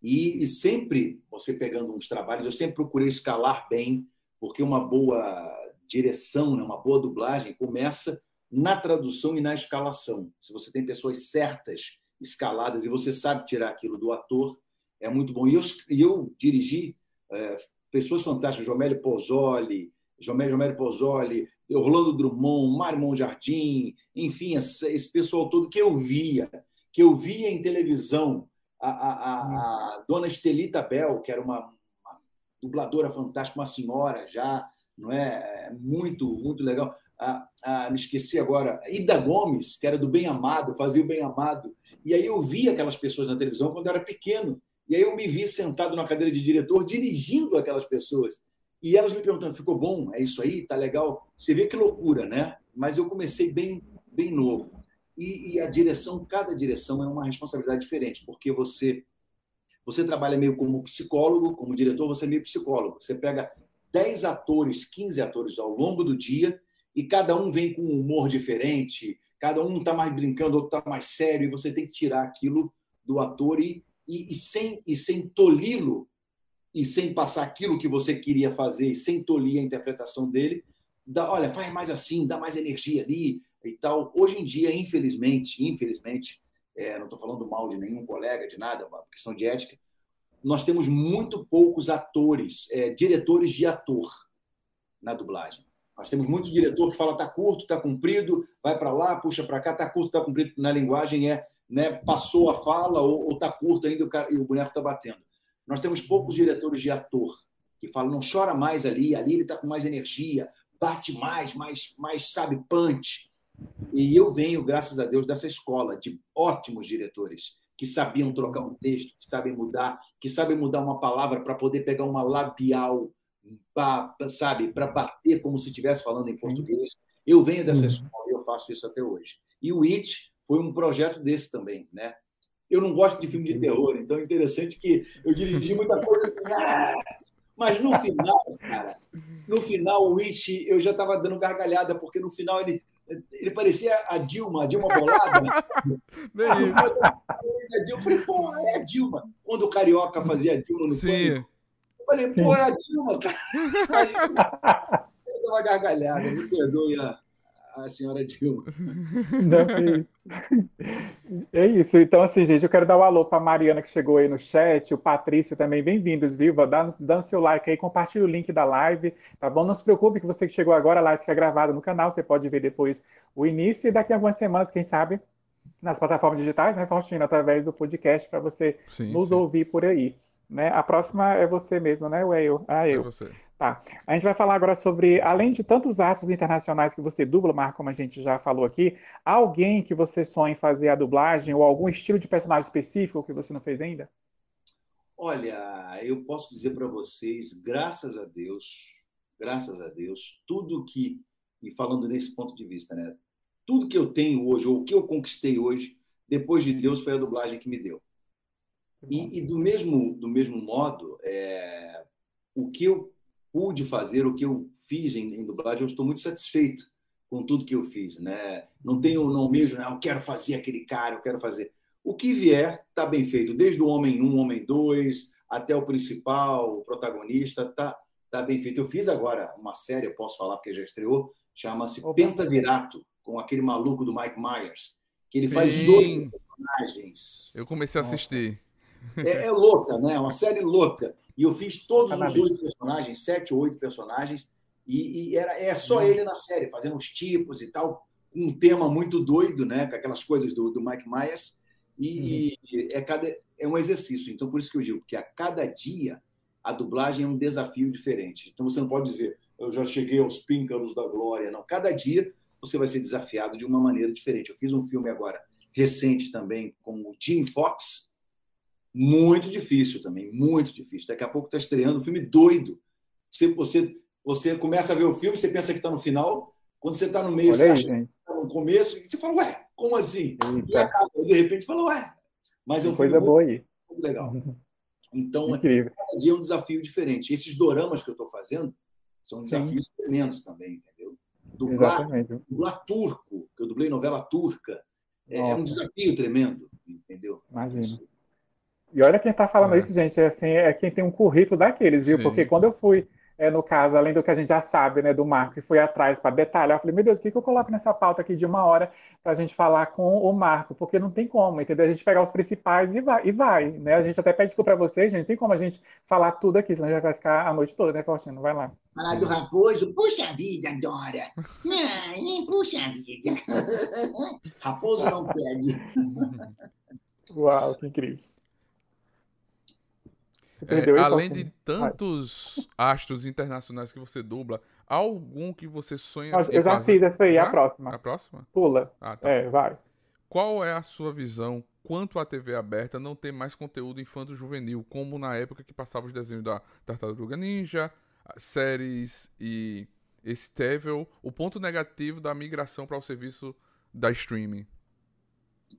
S3: E, e, sempre, você pegando uns trabalhos, eu sempre procurei escalar bem, porque uma boa direção, né, uma boa dublagem começa na tradução e na escalação. Se você tem pessoas certas, escaladas, e você sabe tirar aquilo do ator, é muito bom. E eu, eu dirigi é, pessoas fantásticas, Jomélio Pozzoli, Jomélio Pozzoli, Orlando Drummond, Mário Jardim, enfim, esse pessoal todo que eu via, que eu via em televisão, a, a, a, dona Estelita Bell, que era uma, uma, dubladora fantástica, uma senhora já, não é? Muito, muito legal. me esqueci agora, Ida Gomes, que era do Bem Amado, fazia o Bem Amado. E aí eu via aquelas pessoas na televisão quando eu era pequeno. E aí eu me vi sentado na cadeira de diretor, dirigindo aquelas pessoas. E elas me perguntando, ficou bom? É isso aí? Tá legal? Você vê que loucura, né? Mas eu comecei bem, bem novo. E, e a direção, cada direção é uma responsabilidade diferente, porque você você trabalha meio como psicólogo, como diretor, você é meio psicólogo. Você pega 10 atores, 15 atores ao longo do dia e cada um vem com um humor diferente, cada um está mais brincando, outro está mais sério, e você tem que tirar aquilo do ator e, e, e sem, e sem tolhi-lo e sem passar aquilo que você queria fazer e sem tolir a interpretação dele, dá, olha, faz mais assim, dá mais energia ali e tal. Hoje em dia, infelizmente, infelizmente, é, não estou falando mal de nenhum colega, de nada, é uma questão de ética, nós temos muito poucos atores, é, diretores de ator na dublagem. Nós temos muitos diretor que fala tá curto, tá comprido, vai para lá, puxa para cá, tá curto, tá comprido. Na linguagem é, né, passou a fala ou, ou tá curto ainda e o boneco tá batendo. Nós temos poucos diretores de ator que falam, não chora mais ali, ali ele está com mais energia, bate mais, mais, mais, sabe, punch. E eu venho, graças a Deus, dessa escola de ótimos diretores que sabiam trocar um texto, que sabem mudar, que sabem mudar uma palavra para poder pegar uma labial, pra, sabe, para bater como se estivesse falando em português. Eu venho dessa uhum. escola e eu faço isso até hoje. E o It foi um projeto desse também, né? Eu não gosto de filme de terror, então é interessante que eu dirigi muita coisa assim. Ah! Mas no final, cara, no final, o Witch, eu já estava dando gargalhada, porque no final ele, ele parecia a Dilma, a Dilma bolada. Isso. Eu falei, pô, é a Dilma. Quando o Carioca fazia a Dilma no
S2: Sim.
S3: Falei, pô, é a Dilma, cara. Aí, eu uma gargalhada, me perdoe a, a senhora Dilma.
S4: Não, é isso. Então, assim, gente, eu quero dar um alô para a Mariana que chegou aí no chat, o Patrício também, bem-vindos, viu? Dá, dando seu like aí, compartilha o link da live, tá bom? Não se preocupe que você que chegou agora, a live fica gravada no canal, você pode ver depois o início e daqui a algumas semanas, quem sabe, nas plataformas digitais, né, Faustino, através do podcast, para você sim, nos sim. ouvir por aí. Né? A próxima é você mesmo, né, Whale? Ah, eu. É você. Tá. A gente vai falar agora sobre, além de tantos atos internacionais que você dubla, Marco, como a gente já falou aqui, alguém que você sonha em fazer a dublagem ou algum estilo de personagem específico que você não fez ainda?
S3: Olha, eu posso dizer para vocês, graças a Deus, graças a Deus, tudo que, e falando nesse ponto de vista, né? Tudo que eu tenho hoje, ou o que eu conquistei hoje, depois de Deus, foi a dublagem que me deu. E, e do, mesmo, do mesmo modo, é, o que eu pude fazer, o que eu fiz em, em, dublagem, eu estou muito satisfeito com tudo que eu fiz. Né? Não tenho, não mesmo, né? eu quero fazer aquele cara, eu quero fazer. O que vier está bem feito, desde o Homem 1, Homem 2, até o principal, o protagonista, está tá bem feito. Eu fiz agora uma série, eu posso falar porque já estreou, chama-se Penta Virato, com aquele maluco do Mike Myers, que ele faz Sim. dois personagens.
S2: Eu comecei a assistir.
S3: É, é, louca, né? É uma série louca. E eu fiz todos os oito personagens, sete ou oito personagens, e, e, era, é só ele na série, fazendo os tipos e tal, um tema muito doido, né? Com aquelas coisas do, do Mike Myers. E, uhum. é, cada, é um exercício. Então, por isso que eu digo que a cada dia a dublagem é um desafio diferente. Então, você não pode dizer, eu já cheguei aos píncaros da glória. Não, cada dia você vai ser desafiado de uma maneira diferente. Eu fiz um filme agora recente também com o Jim Fox, muito difícil também, muito difícil. Daqui a pouco está estreando um filme doido. Você, você, você começa a ver o filme, você pensa que está no final, quando você está no meio, Olha você aí, acha gente. que está no começo, e você fala, ué, como assim? Eita. E acaba, de repente fala, ué. Mas é um
S4: coisa boa aí.
S3: Muito legal. Então, Incrível. cada dia é um desafio diferente. Esses doramas que eu estou fazendo são desafios Sim. tremendos também, entendeu? Dublar, dublar turco, que eu dublei novela turca, é, é um desafio tremendo, entendeu?
S4: Imagina. E olha quem está falando é. isso, gente, é, assim, é quem tem um currículo daqueles, viu? Sim. Porque quando eu fui, é, no caso, além do que a gente já sabe, né, do Marco, e fui atrás para detalhar, eu falei, meu Deus, o que, que eu coloco nessa pauta aqui de uma hora para a gente falar com o Marco? Porque não tem como, entendeu? A gente pegar os principais e vai, e vai, né? A gente até pede desculpa para vocês, gente, não tem como a gente falar tudo aqui, senão já vai ficar a noite toda, né, Faustino? Vai lá.
S3: Falar do Raposo, puxa vida, Dora. Não, nem puxa vida. Raposo não perde.
S4: Uau, que incrível.
S2: É, além de tantos astros internacionais que você dubla, algum que você sonha
S4: Eu já fazer? fiz essa aí, já? a próxima.
S2: A próxima?
S4: Pula. Ah, tá. É, vai.
S2: Qual é a sua visão quanto à TV aberta não ter mais conteúdo infanto-juvenil, como na época que passava os desenhos da Tartaruga Ninja, séries e esse Tevel, o ponto negativo da migração para o serviço da streaming?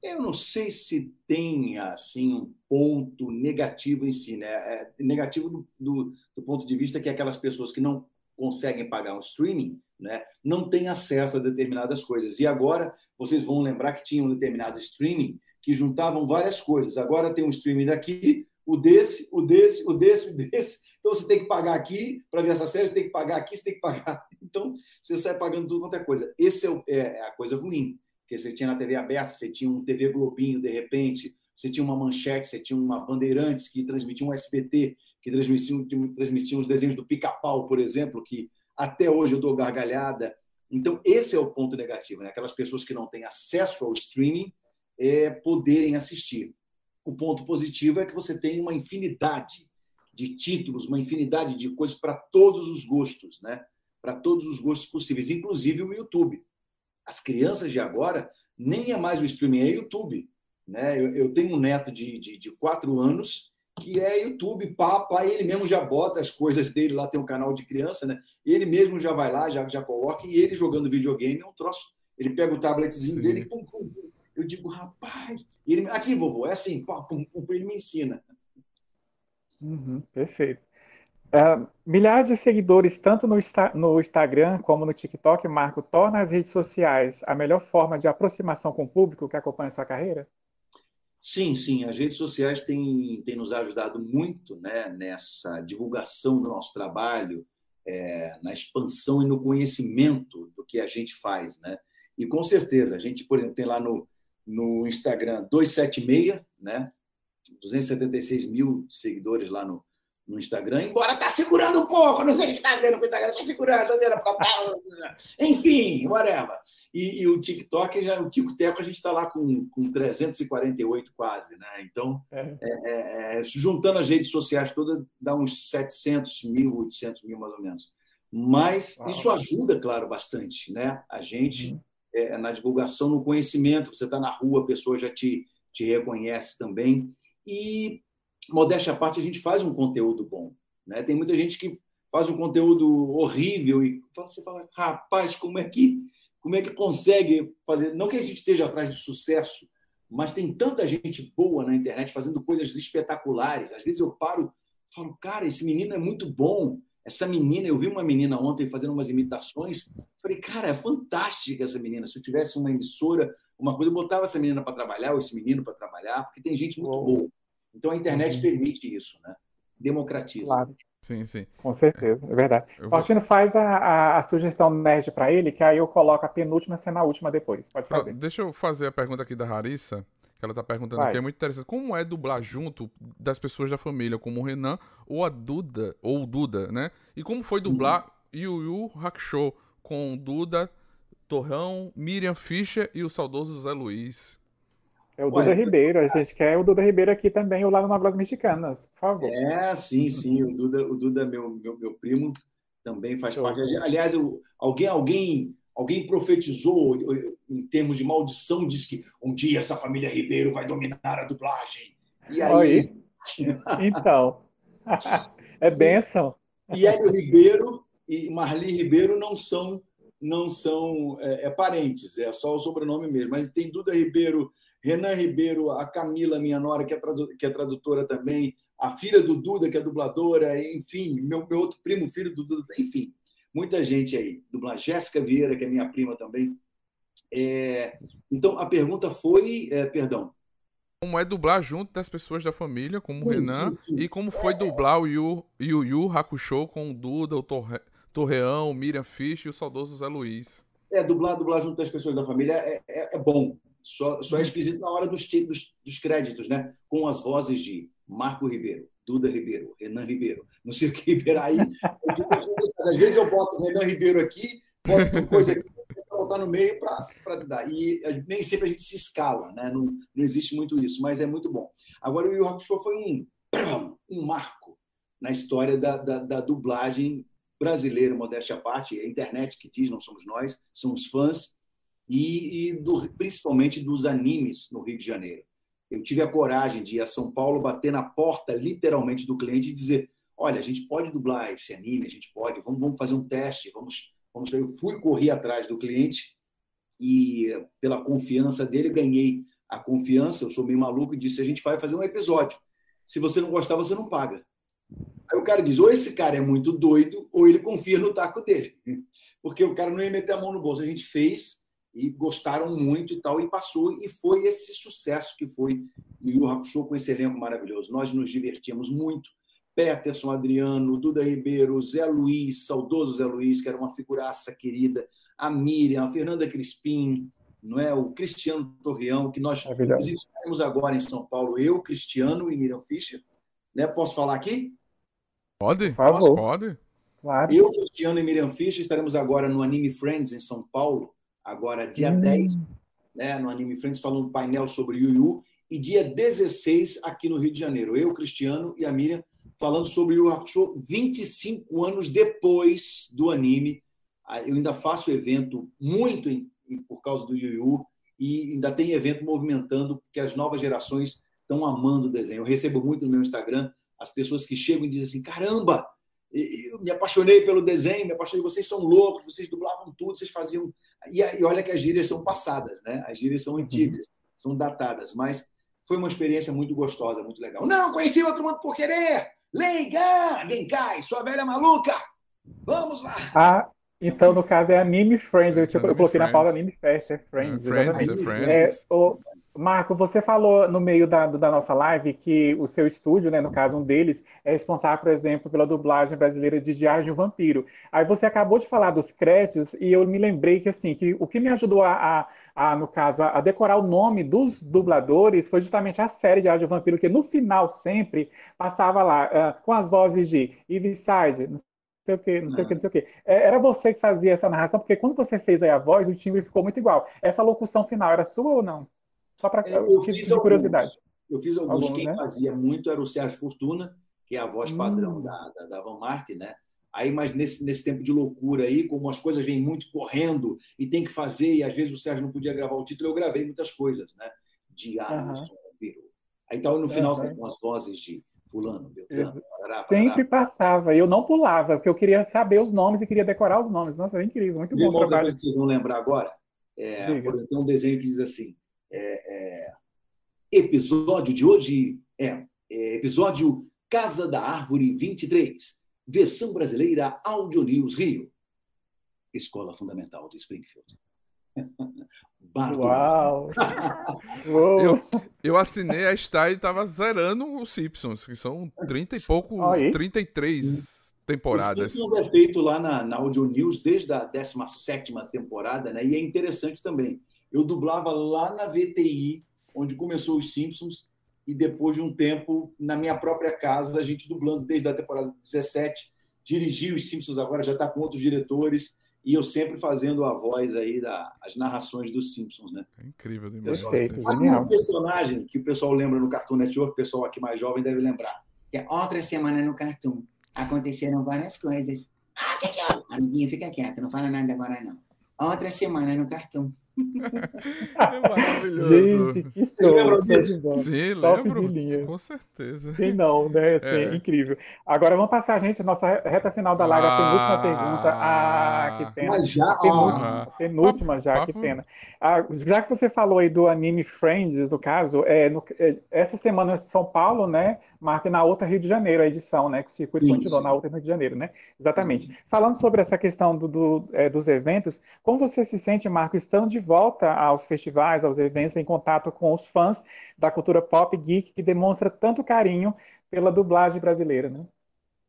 S3: Eu não sei se tem assim um ponto negativo em si, né? É negativo do, do, do, ponto de vista que aquelas pessoas que não conseguem pagar um streaming, né, não têm acesso a determinadas coisas. E agora vocês vão lembrar que tinha um determinado streaming que juntavam várias coisas. Agora tem um streaming daqui, o desse, o desse, o desse, o desse. Então você tem que pagar aqui para ver essa série, você tem que pagar aqui, você tem que pagar. Então você sai pagando tudo quanto é coisa. Esse é, é a coisa ruim porque você tinha na TV aberta, você tinha um TV Globinho, de repente, você tinha uma manchete, você tinha uma Bandeirantes que transmitia um SBT, que transmitia, transmitia os desenhos do Pica-Pau, por exemplo, que até hoje eu dou gargalhada. Então, esse é o ponto negativo, né? aquelas pessoas que não têm acesso ao streaming é, poderem assistir. O ponto positivo é que você tem uma infinidade de títulos, uma infinidade de coisas para todos os gostos, né? para todos os gostos possíveis, inclusive o YouTube. As crianças de agora nem é mais o streaming, é YouTube. Né? Eu, eu tenho um neto de, de, de quatro anos que é YouTube, papa, ele mesmo já bota as coisas dele lá, tem um canal de criança, né? Ele mesmo já vai lá, já, já coloca, e ele jogando videogame é um troço. Ele pega o tabletzinho Sim. dele, pum, pum, pum. Eu digo, rapaz, ele, aqui, vovô, é assim, pum, pum, ele me ensina.
S4: Uhum, perfeito. Uh, milhares de seguidores, tanto no, no, Instagram como no TikTok, Marco, torna as redes sociais a melhor forma de aproximação com o público que acompanha a sua carreira?
S3: Sim, sim, as redes sociais têm, têm nos ajudado muito né, nessa divulgação do nosso trabalho, é, na expansão e no conhecimento do que a gente faz. Né? E com certeza, a gente, por exemplo, tem lá no, no Instagram 276, né? 276 mil seguidores lá no, no Instagram, embora tá segurando um pouco, não sei o que tá vendo com o Instagram, tá segurando, tá pra... enfim, whatever. E, e, o TikTok, já, o TikTok, a gente está lá com, com 348 quase, né? Então, é. É, é, é, juntando as redes sociais todas, dá uns 700 mil, 800 mil mais ou menos. Mas Uau. isso ajuda, claro, bastante, né? A gente, uhum. É, na divulgação, no conhecimento, você está na rua, a pessoa já te, te reconhece também. E modéstia à parte, a gente faz um conteúdo bom. Né? Tem muita gente que faz um conteúdo horrível e você fala, rapaz, como é que como é que consegue fazer? Não que a gente esteja atrás de sucesso, mas tem tanta gente boa na internet fazendo coisas espetaculares. Às vezes eu paro, falo, cara, esse menino é muito bom. Essa menina, eu vi uma menina ontem fazendo umas imitações. Falei, cara, é fantástica essa menina. Se eu tivesse uma emissora, uma coisa, eu botava essa menina para trabalhar, ou esse menino para trabalhar, porque tem gente muito boa. Então a internet uhum. permite isso, né? Democratiza. Claro.
S2: Sim, sim.
S4: Com certeza, é verdade. Eu Faustino, vou... faz a, a, a, sugestão nerd para ele, que aí eu coloco a penúltima sendo a última depois. Pode fazer.
S2: Deixa eu fazer a pergunta aqui da Rarissa, que ela está perguntando Vai. aqui, é muito interessante. Como é dublar junto das pessoas da família, como o Renan ou a Duda, ou o Duda, né? E como foi dublar uhum. Yu Yu Hakusho com Duda, Torrão, Miriam Fischer e o saudoso Zé Luiz?
S4: É o Duda Ué, Ribeiro, a gente quer o Duda Ribeiro aqui também, o lá no Novelas Mexicanas, por favor.
S3: É, sim, sim, o Duda, o Duda meu, meu, meu primo, também faz parte. Aliás, eu, alguém, alguém, alguém profetizou em termos de maldição, disse que um dia essa família Ribeiro vai dominar a dublagem. E aí.
S4: então, é benção.
S3: E Hélio Ribeiro e Marli Ribeiro não são não são é, é, parentes, é só o sobrenome mesmo. Mas tem Duda Ribeiro Renan Ribeiro, a Camila, minha nora, que é, que é tradutora também, a filha do Duda, que é dubladora, enfim, meu, meu outro primo, filho do Duda, enfim, muita gente aí. Dublar Jéssica Vieira, que é minha prima também. É, então, a pergunta foi, é, perdão.
S2: Como é dublar junto das pessoas da família, como o Renan, sim, sim. e como foi dublar o Yu Yu, Yu Hakusho com o Duda, o Torre, Torreão, o Miriam Fisch e o saudoso Zé Luiz.
S3: É, dublar, dublar junto das pessoas da família é, é, é bom. Só, só é esquisito na hora dos, dos, dos, créditos, né? Com as vozes de Marco Ribeiro, Duda Ribeiro, Renan Ribeiro, não sei o que Ribeiro. Aí, às vezes eu boto Renan Ribeiro aqui, boto coisa aqui para botar no meio para dar. E nem sempre a gente se escala, né? Não, não existe muito isso, mas é muito bom. Agora, o Yu Show foi um, um marco na história da, da, da dublagem brasileira, modéstia à parte, é a internet que diz, não somos nós, são os fãs e, e do, principalmente dos animes no Rio de Janeiro. Eu tive a coragem de ir a São Paulo, bater na porta literalmente do cliente e dizer: olha, a gente pode dublar esse anime, a gente pode, vamos, vamos fazer um teste, vamos, vamos. Eu fui correr atrás do cliente e, pela confiança dele, ganhei a confiança. Eu sou meio maluco e disse: a gente vai fazer um episódio. Se você não gostar, você não paga. Aí o cara diz: ou esse cara é muito doido, ou ele confia no taco dele. Porque o cara não ia meter a mão no bolso. A gente fez e gostaram muito e tal, e passou, e foi esse sucesso que foi o Yu Hakusho com esse elenco maravilhoso. Nós nos divertimos muito. Peterson, Adriano, Duda Ribeiro, Zé Luiz, saudoso Zé Luiz, que era uma figuraça querida, a Miriam, a Fernanda Crispim, não é? o Cristiano Torreão, que nós, inclusive, estaremos agora em São Paulo, eu, Cristiano e Miriam Fischer. Né? Posso falar aqui?
S2: Pode, Posso? pode.
S3: Claro. Eu, Cristiano e Miriam Fischer estaremos agora no Anime Friends em São Paulo, agora dia hum. 10, né, no Anime Friends, falando painel sobre Yu Yu, e dia 16 aqui no Rio de Janeiro. Eu, Cristiano e a Miriam falando sobre Yu Hakusho 25 anos depois do anime. Ah, eu ainda faço evento muito em, por causa do Yu Yu e ainda tem evento movimentando porque as novas gerações estão amando o desenho. Eu recebo muito no meu Instagram as pessoas que chegam e dizem assim: caramba, eu me apaixonei pelo desenho, me apaixonei, vocês são loucos, vocês dublavam tudo, vocês faziam. E, e olha que as gírias são passadas, né? As gírias são antigas, uhum. são datadas, mas foi uma experiência muito gostosa, muito legal. Não, conheci outro mundo por querer! Leiga! Quem cai? Sua velha maluca! Vamos lá!
S4: A, Então, no caso, é Anime Friends. Eu, tipo, eu coloquei na pauta Anime Fest, é Friends.
S2: É Friends, é Friends.
S4: É, o, Marco, você falou no meio da, da nossa live que o seu estúdio, né, no caso um deles, é responsável, por exemplo, pela dublagem brasileira de Diário de um Vampiro. Aí você acabou de falar dos créditos e eu me lembrei que assim que o que me ajudou a, a a, no caso, a, decorar o nome dos dubladores foi justamente a série de Áudio Vampiro, que no final sempre passava lá, uh, com as vozes de Side, não sei o que, não sei o que, não sei o que. É, era você que fazia essa narração, porque quando você fez aí a voz, o timbre ficou muito igual. Essa locução final era sua ou não? Só para
S3: é, eu fiz de curiosidade. Eu fiz alguns. alguns Quem né? fazia muito era o Sérgio Fortuna, que é a voz padrão hum. da, da, da Van Mark, né? Aí, mas nesse, nesse tempo de loucura aí, como as coisas vêm muito correndo e tem que fazer, e às vezes o Sérgio não podia gravar o título, eu gravei muitas coisas, né? Diários, uhum. Aí então no final uhum. você tem as vozes de fulano, beltrano,
S4: parará, parará. Sempre passava, eu não pulava, porque eu queria saber os nomes e queria decorar os nomes. Nossa, é incrível, muito bom trabalho.
S3: Que vocês vão lembrar agora, é, tem um desenho que diz assim, é, é, episódio de hoje é, é episódio Casa da Árvore 23 Versão brasileira Audio News Rio. Escola Fundamental de Springfield.
S4: Bardo. Uau!
S2: eu, eu assinei a Star e estava zerando os Simpsons, que são 30 e pouco, Aí. 33 temporadas.
S3: O Simpsons é feito lá na, na Audio News desde a 17 temporada, né? E é interessante também. Eu dublava lá na VTI, onde começou os Simpsons, e depois de um tempo, na minha própria casa, a gente dublando desde a temporada 17, dirigi os Simpsons agora, já está com outros diretores, e eu sempre fazendo a voz aí das narrações dos Simpsons, né?
S2: É incrível demais.
S4: Perfeito,
S3: um personagem que o pessoal lembra no Cartoon Network, o pessoal aqui mais jovem deve lembrar, que é outra semana no Cartoon. Aconteceram várias coisas. Ah, que que é? Amiguinho, fica quieto, não fala nada agora não. Outra semana no Cartoon.
S2: é maravilhoso.
S4: Gente, que show. Lembra
S2: disso? Sim, lembro. Com certeza.
S4: Quem não, né? Assim, é. Incrível. Agora vamos passar, gente, a nossa reta final da live, ah, a penúltima pergunta. Ah, que pena.
S3: Mas já,
S4: penúltima, ah, penúltima já, papo. que pena. Ah, já que você falou aí do Anime Friends, no caso, é, no, é, essa semana em São Paulo, né? Marca na outra Rio de Janeiro a edição, né? Que o circuito Isso. continuou na outra Rio de Janeiro, né? Exatamente. Uhum. Falando sobre essa questão do, do é, dos eventos, como você se sente, Marco, estando de volta aos festivais, aos eventos, em contato com os fãs da cultura pop geek que demonstra tanto carinho pela dublagem brasileira, né?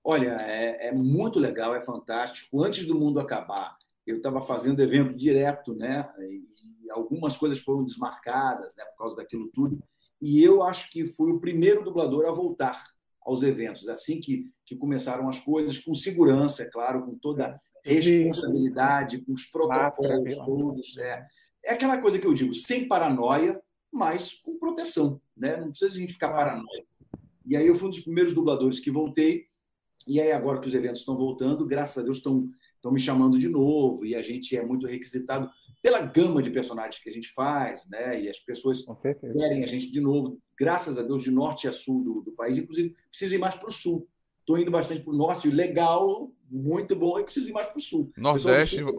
S3: Olha, é, é muito legal, é fantástico. Antes do mundo acabar, eu estava fazendo evento direto, né? E algumas coisas foram desmarcadas, né? Por causa daquilo tudo. E eu acho que fui o primeiro dublador a voltar aos eventos, assim que, que começaram as coisas, com segurança, é claro, com toda responsabilidade, com os protocolos todos. É, é aquela coisa que eu digo, sem paranoia, mas com proteção. Né? Não precisa a gente ficar paranoico. E aí eu fui um dos primeiros dubladores que voltei, e aí agora que os eventos estão voltando, graças a Deus estão, estão me chamando de novo, e a gente é muito requisitado pela gama de personagens que a gente faz, né? E as pessoas querem a gente de novo, graças a Deus, de norte a sul do, do país. Inclusive, preciso ir mais para o sul. Estou indo bastante para o norte, legal, muito bom, e preciso ir mais para o sul.
S2: Nordeste, sul,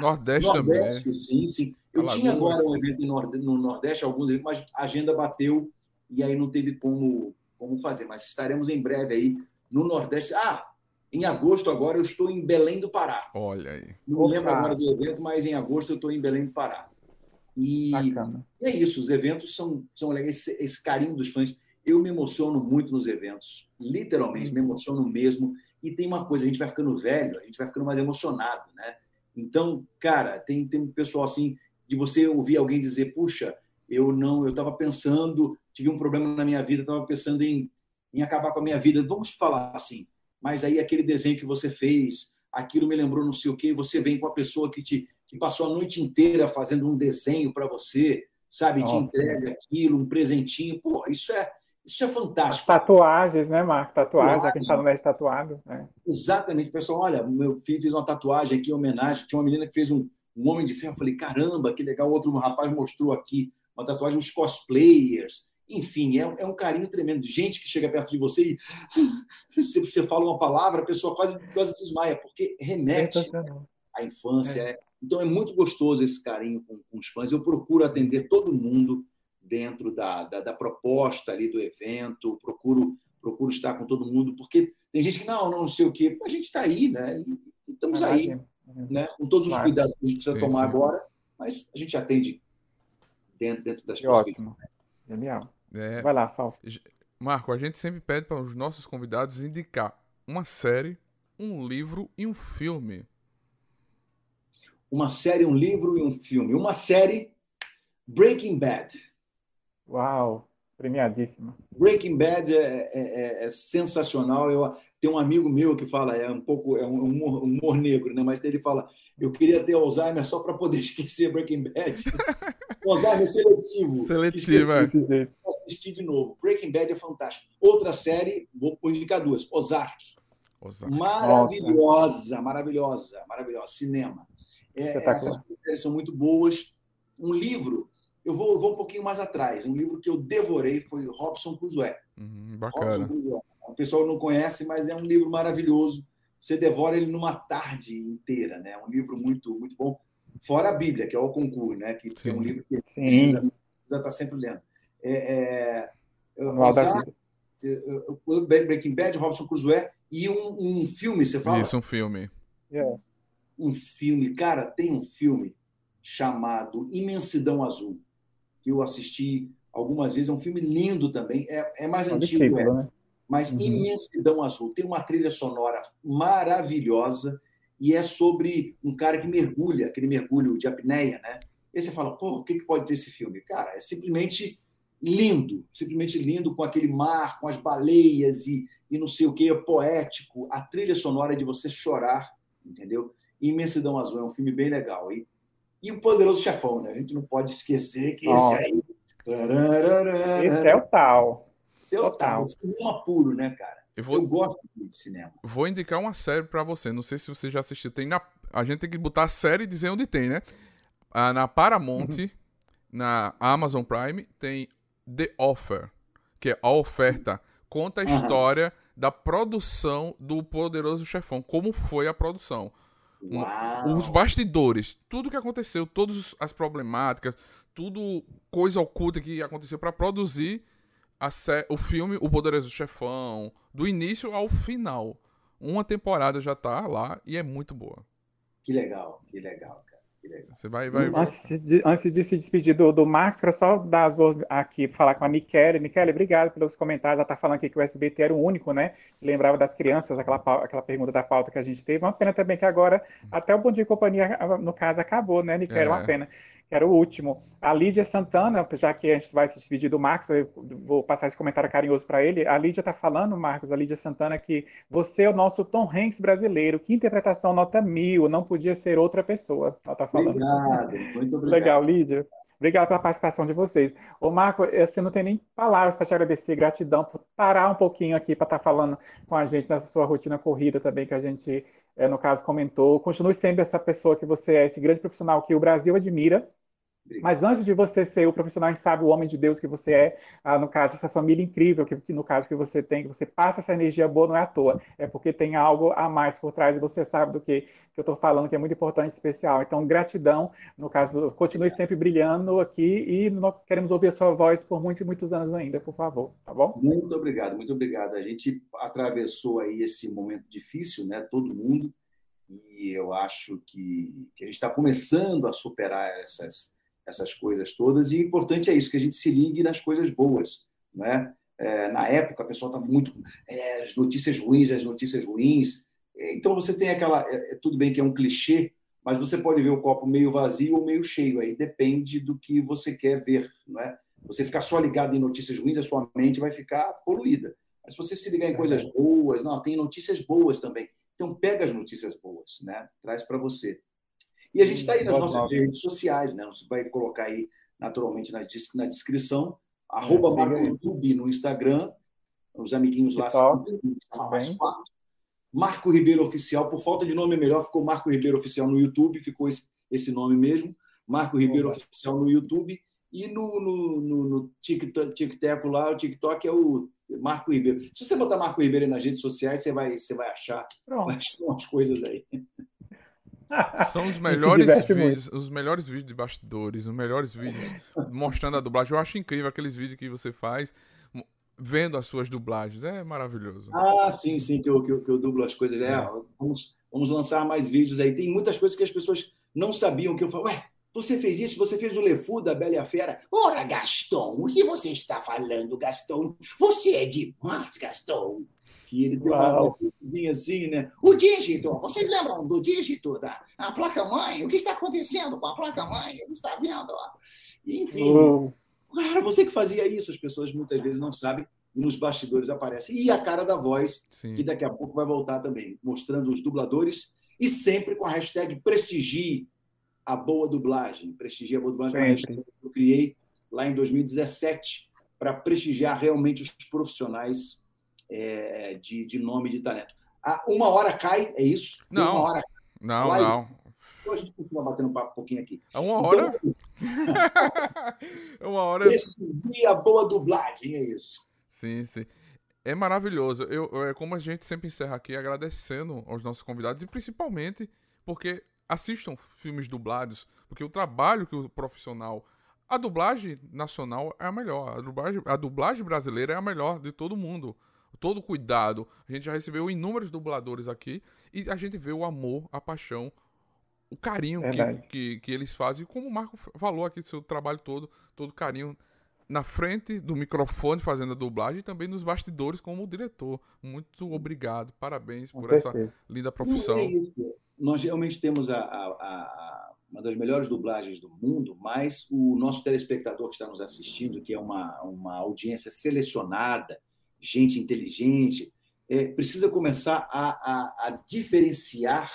S2: Nordeste, também. Nordeste,
S3: sim, sim. Eu Alagoas. tinha agora um evento no Nordeste, alguns mas a agenda bateu e aí não teve como, como fazer. Mas estaremos em breve aí no Nordeste. Ah, em agosto, agora, eu estou em Belém do Pará.
S2: Olha aí.
S3: Não me lembro agora do evento, mas em agosto eu estou em Belém do Pará. E, e é isso, os eventos são, são legais, esse, esse, carinho dos fãs. Eu me emociono muito nos eventos, literalmente, me emociono mesmo. E tem uma coisa, a gente vai ficando velho, a gente vai ficando mais emocionado, né? Então, cara, tem, tem um pessoal assim, de você ouvir alguém dizer, puxa, eu não, eu estava pensando, tive um problema na minha vida, estava pensando em, em acabar com a minha vida. Vamos falar assim, mas aí aquele desenho que você fez, aquilo me lembrou não sei o quê, você vem com a pessoa que te que passou a noite inteira fazendo um desenho para você, sabe, Nossa. te entrega aquilo, um presentinho, pô, isso é isso é fantástico.
S4: As tatuagens, né, Marco? Tatuagem, já que a gente está no mês tatuado. Né?
S3: Exatamente. Pessoal, olha, meu filho fez uma tatuagem aqui em homenagem. Tinha uma menina que fez um, um Homem de Ferro. Eu falei, caramba, que legal. Outro rapaz mostrou aqui uma tatuagem, os cosplayers. Enfim, é, é, um carinho tremendo. Gente que chega perto de você e você, você fala uma palavra, a pessoa quase, quase desmaia, porque remete à infância. É. Então é muito gostoso esse carinho com, com, os fãs. Eu procuro atender todo mundo dentro da, da, da, proposta ali do evento, procuro, procuro estar com todo mundo, porque tem gente que não, não sei o quê. A gente está aí, né? E estamos aí. Né? com todos os claro. cuidados que a gente precisa sim, tomar sim. agora, mas a gente atende dentro, dentro das.
S4: Ótimo. Genial. É... Vai lá, Fausto.
S2: Marco, a gente sempre pede para os nossos convidados indicar uma série, um livro e um filme.
S3: Uma série, um livro e um filme. Uma série, Breaking Bad.
S4: Uau! Premiadíssima.
S3: Breaking Bad é, é, é, é, sensacional. Eu tenho um amigo meu que fala, é um pouco é um humor, humor negro, né? Mas ele fala, eu queria ter Alzheimer só para poder esquecer Breaking Bad. Alzheimer seletivo.
S2: Seletivo,
S3: é. Assistir de novo. Breaking Bad é fantástico. Outra série, vou indicar duas. Ozark. Ozark. Maravilhosa, Nossa. maravilhosa, maravilhosa. Cinema. É, essas séries são muito boas. Um livro eu vou, eu vou um pouquinho mais atrás. Um livro que eu devorei foi Robson Crusoe.
S2: Uhum, bacana. Robson Crusoe.
S3: O pessoal não conhece, mas é um livro maravilhoso. Você devora ele numa tarde inteira, né? É um livro muito, muito bom. Fora a Bíblia, que é o concurso, né? Que, que é um livro que precisa, precisa estar tá sempre lendo. É, é, usar, Breaking Bad, Robson Crusoe e um, um, filme, você fala?
S2: Isso, um filme.
S3: Yeah. É. Um filme. Cara, tem um filme chamado Imensidão Azul que eu assisti algumas vezes. É um filme lindo também. É, é mais é antigo, é. Né? mas uhum. Imensidão Azul. Tem uma trilha sonora maravilhosa e é sobre um cara que mergulha, aquele mergulho de apneia, né? E você fala, pô, o que, que pode ter esse filme? Cara, é simplesmente lindo, simplesmente lindo, com aquele mar, com as baleias e, e não sei o que, é poético. A trilha sonora é de você chorar, entendeu? Imensidão Azul é um filme bem legal. E e o Poderoso Chefão, né? A gente não pode esquecer que esse aí.
S4: Esse é o tal.
S3: Esse é o tal. Cinema puro, né, cara? Eu, vou... eu gosto de cinema.
S2: Vou indicar uma série para você. Não sei se você já assistiu. Tem na... A gente tem que botar a série e dizer onde tem, né? Ah, na Paramount, uhum. na Amazon Prime, tem The Offer, que é a oferta. Conta a uhum. história da produção do Poderoso Chefão. Como foi a produção.
S3: Uau.
S2: Os bastidores, tudo que aconteceu, todas as problemáticas, tudo coisa oculta que aconteceu para produzir o filme O Poderoso Chefão, do início ao final. Uma temporada já tá lá e é muito boa.
S3: Que legal, que legal.
S2: Você vai, vai,
S4: vai. Antes, de, antes de se despedir do, do Max, quero só dar aqui, falar com a Michele. Michele, obrigado pelos comentários. Ela está falando aqui que o SBT era o único, né? Lembrava das crianças, aquela, aquela pergunta da pauta que a gente teve. Uma pena também que agora, até o Bom Dia e Companhia, no caso, acabou, né, Michele? É. Uma pena que era o último. A Lídia Santana, já que a gente vai se despedir do Marcos, eu vou passar esse comentário carinhoso para ele. A Lídia está falando, Marcos, a Lídia Santana, que você é o nosso Tom Hanks brasileiro. Que interpretação nota mil, não podia ser outra pessoa. Ela está falando.
S3: Obrigado, muito obrigado.
S4: Legal, Lídia. Obrigado pela participação de vocês. Ô, Marco, você não tem nem palavras para te agradecer, gratidão por parar um pouquinho aqui para estar tá falando com a gente nessa sua rotina corrida também, que a gente, é, no caso, comentou. Continue sendo essa pessoa que você é, esse grande profissional que o Brasil admira, mas antes de você ser o profissional sabe o homem de Deus que você é, ah, no caso, essa família incrível que, que, no caso que você tem, que você passa essa energia boa, não é à toa. É porque tem algo a mais por trás e você sabe do que, que eu estou falando, que é muito importante e especial. Então, gratidão, no caso, continue sempre brilhando aqui e nós queremos ouvir a sua voz por muitos e muitos anos ainda, por favor, tá bom?
S3: Muito obrigado, muito obrigado. A gente atravessou aí esse momento difícil, né? Todo mundo. E eu acho que, que a gente está começando a superar essas essas coisas todas. E o importante é isso, que a gente se ligue nas coisas boas. Né? É, na época, a pessoa está muito. É, as notícias ruins, as notícias ruins. Então, você tem aquela. É, é, tudo bem que é um clichê, mas você pode ver o copo meio vazio ou meio cheio. Aí depende do que você quer ver. Não é? Você ficar só ligado em notícias ruins, a sua mente vai ficar poluída. Mas se você se ligar em coisas boas, não, tem notícias boas também. Então, pega as notícias boas, né? traz para você. E a gente está aí nas nossas redes sociais, né? Você vai colocar aí naturalmente na, na descrição, arroba Marco YouTube no Instagram, os amiguinhos lá mais fácil. Marco Ribeiro Oficial, por falta de nome melhor, ficou Marco Ribeiro Oficial no YouTube, ficou esse, esse nome mesmo, Marco Ribeiro Oficial no YouTube, e no, no, no, no TikTok, TikTok lá, o TikTok é o Marco Ribeiro. Se você botar Marco Ribeiro nas redes sociais, você vai, você vai achar, vai achar umas coisas aí.
S2: São os melhores vídeos, muito. os melhores vídeos de bastidores, os melhores vídeos mostrando a dublagem. Eu acho incrível aqueles vídeos que você faz vendo as suas dublagens. É maravilhoso.
S3: Ah, sim, sim, que eu, que eu, que eu dublo as coisas. É, vamos, Vamos lançar mais vídeos aí. Tem muitas coisas que as pessoas não sabiam que eu falo. Ué, você fez isso? Você fez o Lefu da Bela e a Fera? Ora, Gaston, o que você está falando, Gaston? Você é demais, Gaston. Que ele deu uma uma assim, né? O dígito, vocês lembram do dígito da a placa-mãe? O que está acontecendo com a placa-mãe? Ele está vendo? Enfim, oh. cara, você que fazia isso, as pessoas muitas vezes não sabem e nos bastidores aparece. E a cara da voz, Sim. que daqui a pouco vai voltar também, mostrando os dubladores e sempre com a hashtag prestigie a boa dublagem. Prestigie a boa dublagem, que eu criei lá em 2017 para prestigiar realmente os profissionais é, de, de nome e de talento. Ah, uma hora cai, é isso?
S2: Não,
S3: uma
S2: hora não, Live. não.
S3: Então a gente continua batendo um papo um pouquinho aqui.
S2: É uma hora? Então, é uma hora.
S3: Prestigie a boa dublagem, é isso.
S2: Sim, sim. É maravilhoso. Eu, é como a gente sempre encerra aqui agradecendo aos nossos convidados e principalmente porque assistam filmes dublados, porque o trabalho que o profissional a dublagem nacional é a melhor, a dublagem, a dublagem brasileira é a melhor de todo mundo. Todo cuidado. A gente já recebeu inúmeros dubladores aqui e a gente vê o amor, a paixão, o carinho que, que, que, eles fazem. Como o Marco falou aqui do seu trabalho todo, todo carinho na frente do microfone fazendo a dublagem e também nos bastidores como diretor. Muito obrigado, parabéns Com por certeza. essa linda profissão.
S3: é isso. Nós realmente temos a, a, a, uma das melhores dublagens do mundo, mas o nosso telespectador que está nos assistindo, que é uma, uma audiência selecionada, gente inteligente, é, precisa começar a, a diferenciar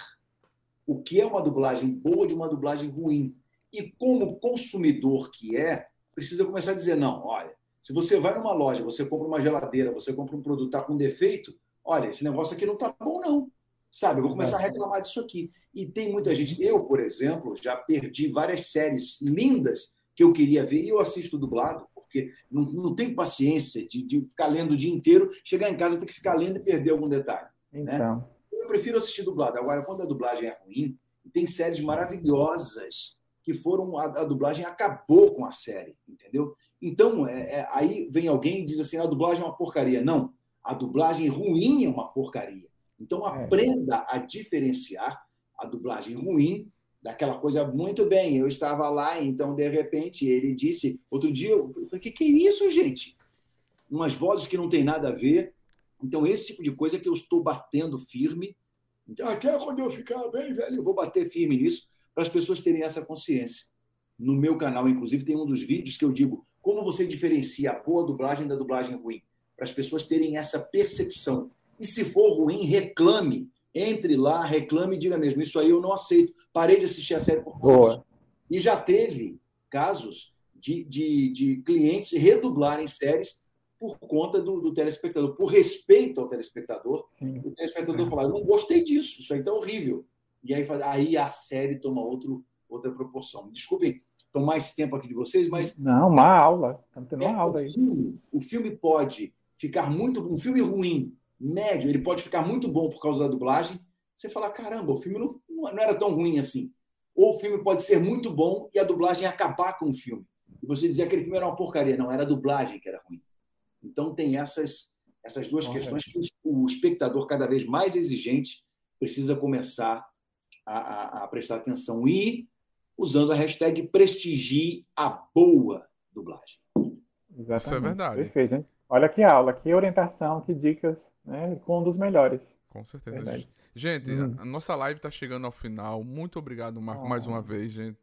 S3: o que é uma dublagem boa de uma dublagem ruim. E como consumidor que é, precisa começar a dizer: não, olha, se você vai numa loja, você compra uma geladeira, você compra um produto está com defeito, olha, esse negócio aqui não está bom, não. Sabe, eu vou começar a reclamar disso aqui. E tem muita gente. Eu, por exemplo, já perdi várias séries lindas que eu queria ver e eu assisto dublado, porque não, não tenho paciência de, de, ficar lendo o dia inteiro, chegar em casa ter que ficar lendo e perder algum detalhe. Né? Então. Né? Eu prefiro assistir dublado. Agora, quando a dublagem é ruim, tem séries maravilhosas que foram a, a, dublagem acabou com a série, entendeu? Então, é, é, aí vem alguém e diz assim: a dublagem é uma porcaria. Não, a dublagem ruim é uma porcaria. Então, é. aprenda a diferenciar a dublagem ruim daquela coisa muito bem. Eu estava lá, então, de repente, ele disse. Outro dia, eu falei: o que, que é isso, gente? Umas vozes que não tem nada a ver. Então, esse tipo de coisa que eu estou batendo firme. Então, até quando eu ficar bem velho, eu vou bater firme nisso para as pessoas terem essa consciência. No meu canal, inclusive, tem um dos vídeos que eu digo como você diferencia a boa dublagem da dublagem ruim, para as pessoas terem essa percepção. E se for ruim, reclame. Entre lá, reclame e diga mesmo: Isso aí eu não aceito. Parei de assistir a série por conta E já teve casos de, de, de clientes redublarem séries por conta do, do, telespectador, por respeito ao telespectador. Sim. O telespectador é. falar: Eu não gostei disso, isso aí está horrível. E aí, aí a série toma outro, outra proporção. Desculpem tomar esse tempo aqui de vocês, mas.
S4: Não, uma aula. Estamos tendo uma é, aula
S3: aí. Filme, o filme pode ficar muito. Um filme ruim, médio, ele pode ficar muito bom por causa da dublagem. Você fala, caramba, o filme não, não era tão ruim assim. Ou o filme pode ser muito bom e a dublagem acabar com o filme. E você dizer que aquele filme era uma porcaria. Não, era a dublagem que era ruim. Então tem essas, essas duas questões que o espectador cada vez mais exigente precisa começar a, a, a prestar atenção e usando a hashtag prestigie a boa dublagem.
S4: Exatamente. Isso é verdade. Perfeito, hein? Olha que aula, que orientação, que dicas, né? Com um dos melhores.
S2: Com certeza. Verdade. Gente, hum. a nossa live está chegando ao final. Muito obrigado, Marco, oh. mais uma vez, gente.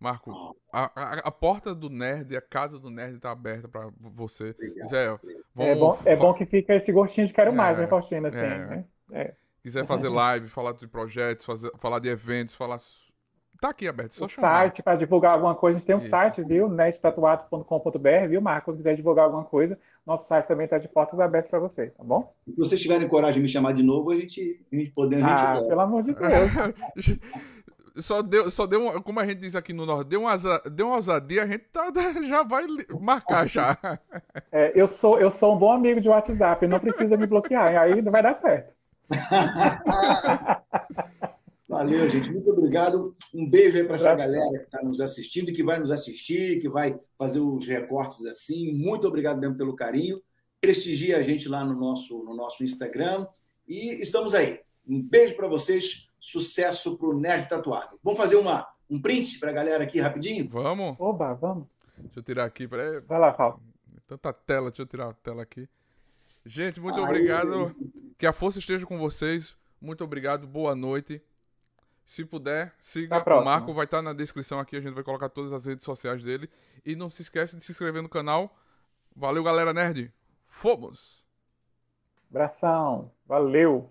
S2: Marco, a, a, a, porta do nerd, a casa do nerd está aberta para você. Zé,
S4: é, bom, é bom que fica esse gostinho de quero é, mais, né, Faustina? Assim, é. Né?
S2: É quiser fazer live, falar de projetos, fazer, falar de eventos, falar. Tá aqui aberto, só o
S4: chamar. site para divulgar alguma coisa, a gente tem um Isso. site, viu? nettatuado.com.br, viu, Marco? Se quiser divulgar alguma coisa, nosso site também está de portas abertas para você, tá bom?
S3: Se vocês tiverem coragem de me chamar de novo, a gente, a gente podemos.
S4: Ah, gente pelo amor de Deus.
S2: só deu, só deu uma, como a gente diz aqui no Norte, deu uma, deu uma ousadia, a gente tá, já vai marcar já.
S4: É, eu, sou, eu sou um bom amigo de WhatsApp, não precisa me bloquear, aí vai dar certo.
S3: Valeu, gente. Muito obrigado. Um beijo aí para essa galera que está nos assistindo e que vai nos assistir, que vai fazer os recortes assim. Muito obrigado mesmo pelo carinho. Prestigie a gente lá no nosso, no nosso Instagram. E estamos aí. Um beijo para vocês. sucesso para o Nerd Tatuado. Vamos fazer uma, um print para a galera aqui rapidinho?
S2: Vamos.
S4: Oba, vamos.
S2: Deixa eu tirar aqui. Peraí.
S4: Vai lá, Fala.
S2: Tanta tela, deixa eu tirar a tela aqui. Gente, muito obrigado. Que a força esteja com vocês. Muito obrigado. Boa noite. Se puder, siga o Marco, vai estar na descrição aqui, a gente vai colocar todas as redes sociais dele. E não se esquece de se inscrever no canal. Valeu, galera nerd. Fomos!
S4: Abração, valeu!